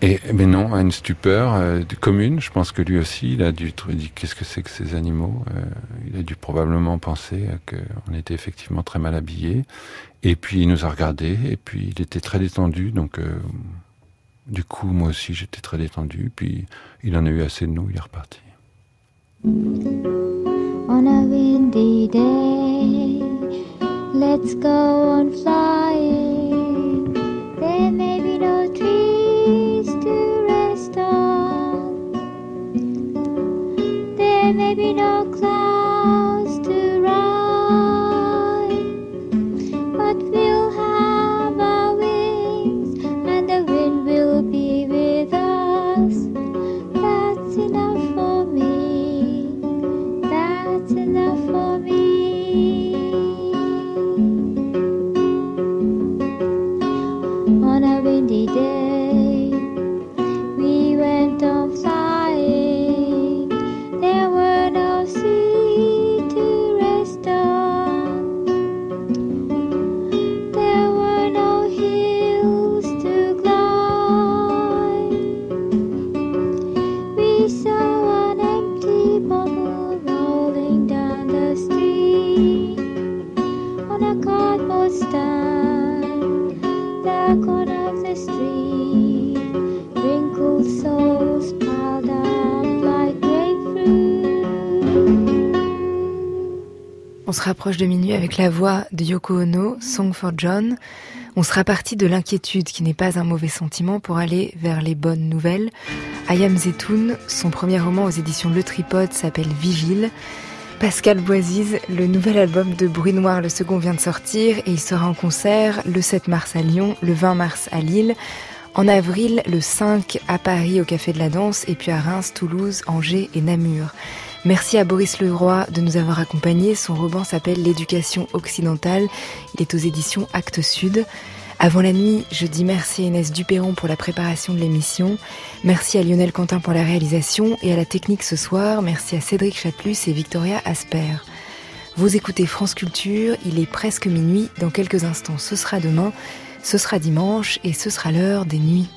Et mais non, une stupeur euh, commune. Je pense que lui aussi, il a dû dit qu'est-ce que c'est que ces animaux. Euh, il a dû probablement penser qu'on était effectivement très mal habillés. Et puis il nous a regardés. Et puis il était très détendu. Donc euh, du coup, moi aussi, j'étais très détendu. Puis il en a eu assez de nous. Il est reparti. On a windy day, let's go on flying. We know. On se rapproche de minuit avec la voix de Yoko Ono, Song for John. On sera parti de l'inquiétude qui n'est pas un mauvais sentiment pour aller vers les bonnes nouvelles. Ayam Zetoun, son premier roman aux éditions Le Tripode s'appelle Vigile. Pascal Boisiz, le nouvel album de Bruit Noir, le second vient de sortir et il sera en concert le 7 mars à Lyon, le 20 mars à Lille, en avril le 5 à Paris au Café de la Danse et puis à Reims, Toulouse, Angers et Namur. Merci à Boris Leroy de nous avoir accompagnés. Son roman s'appelle L'éducation occidentale. Il est aux éditions Actes Sud. Avant la nuit, je dis merci à Inès Duperron pour la préparation de l'émission. Merci à Lionel Quentin pour la réalisation et à la technique ce soir. Merci à Cédric Chatelus et Victoria Asper. Vous écoutez France Culture, il est presque minuit. Dans quelques instants, ce sera demain, ce sera dimanche et ce sera l'heure des nuits.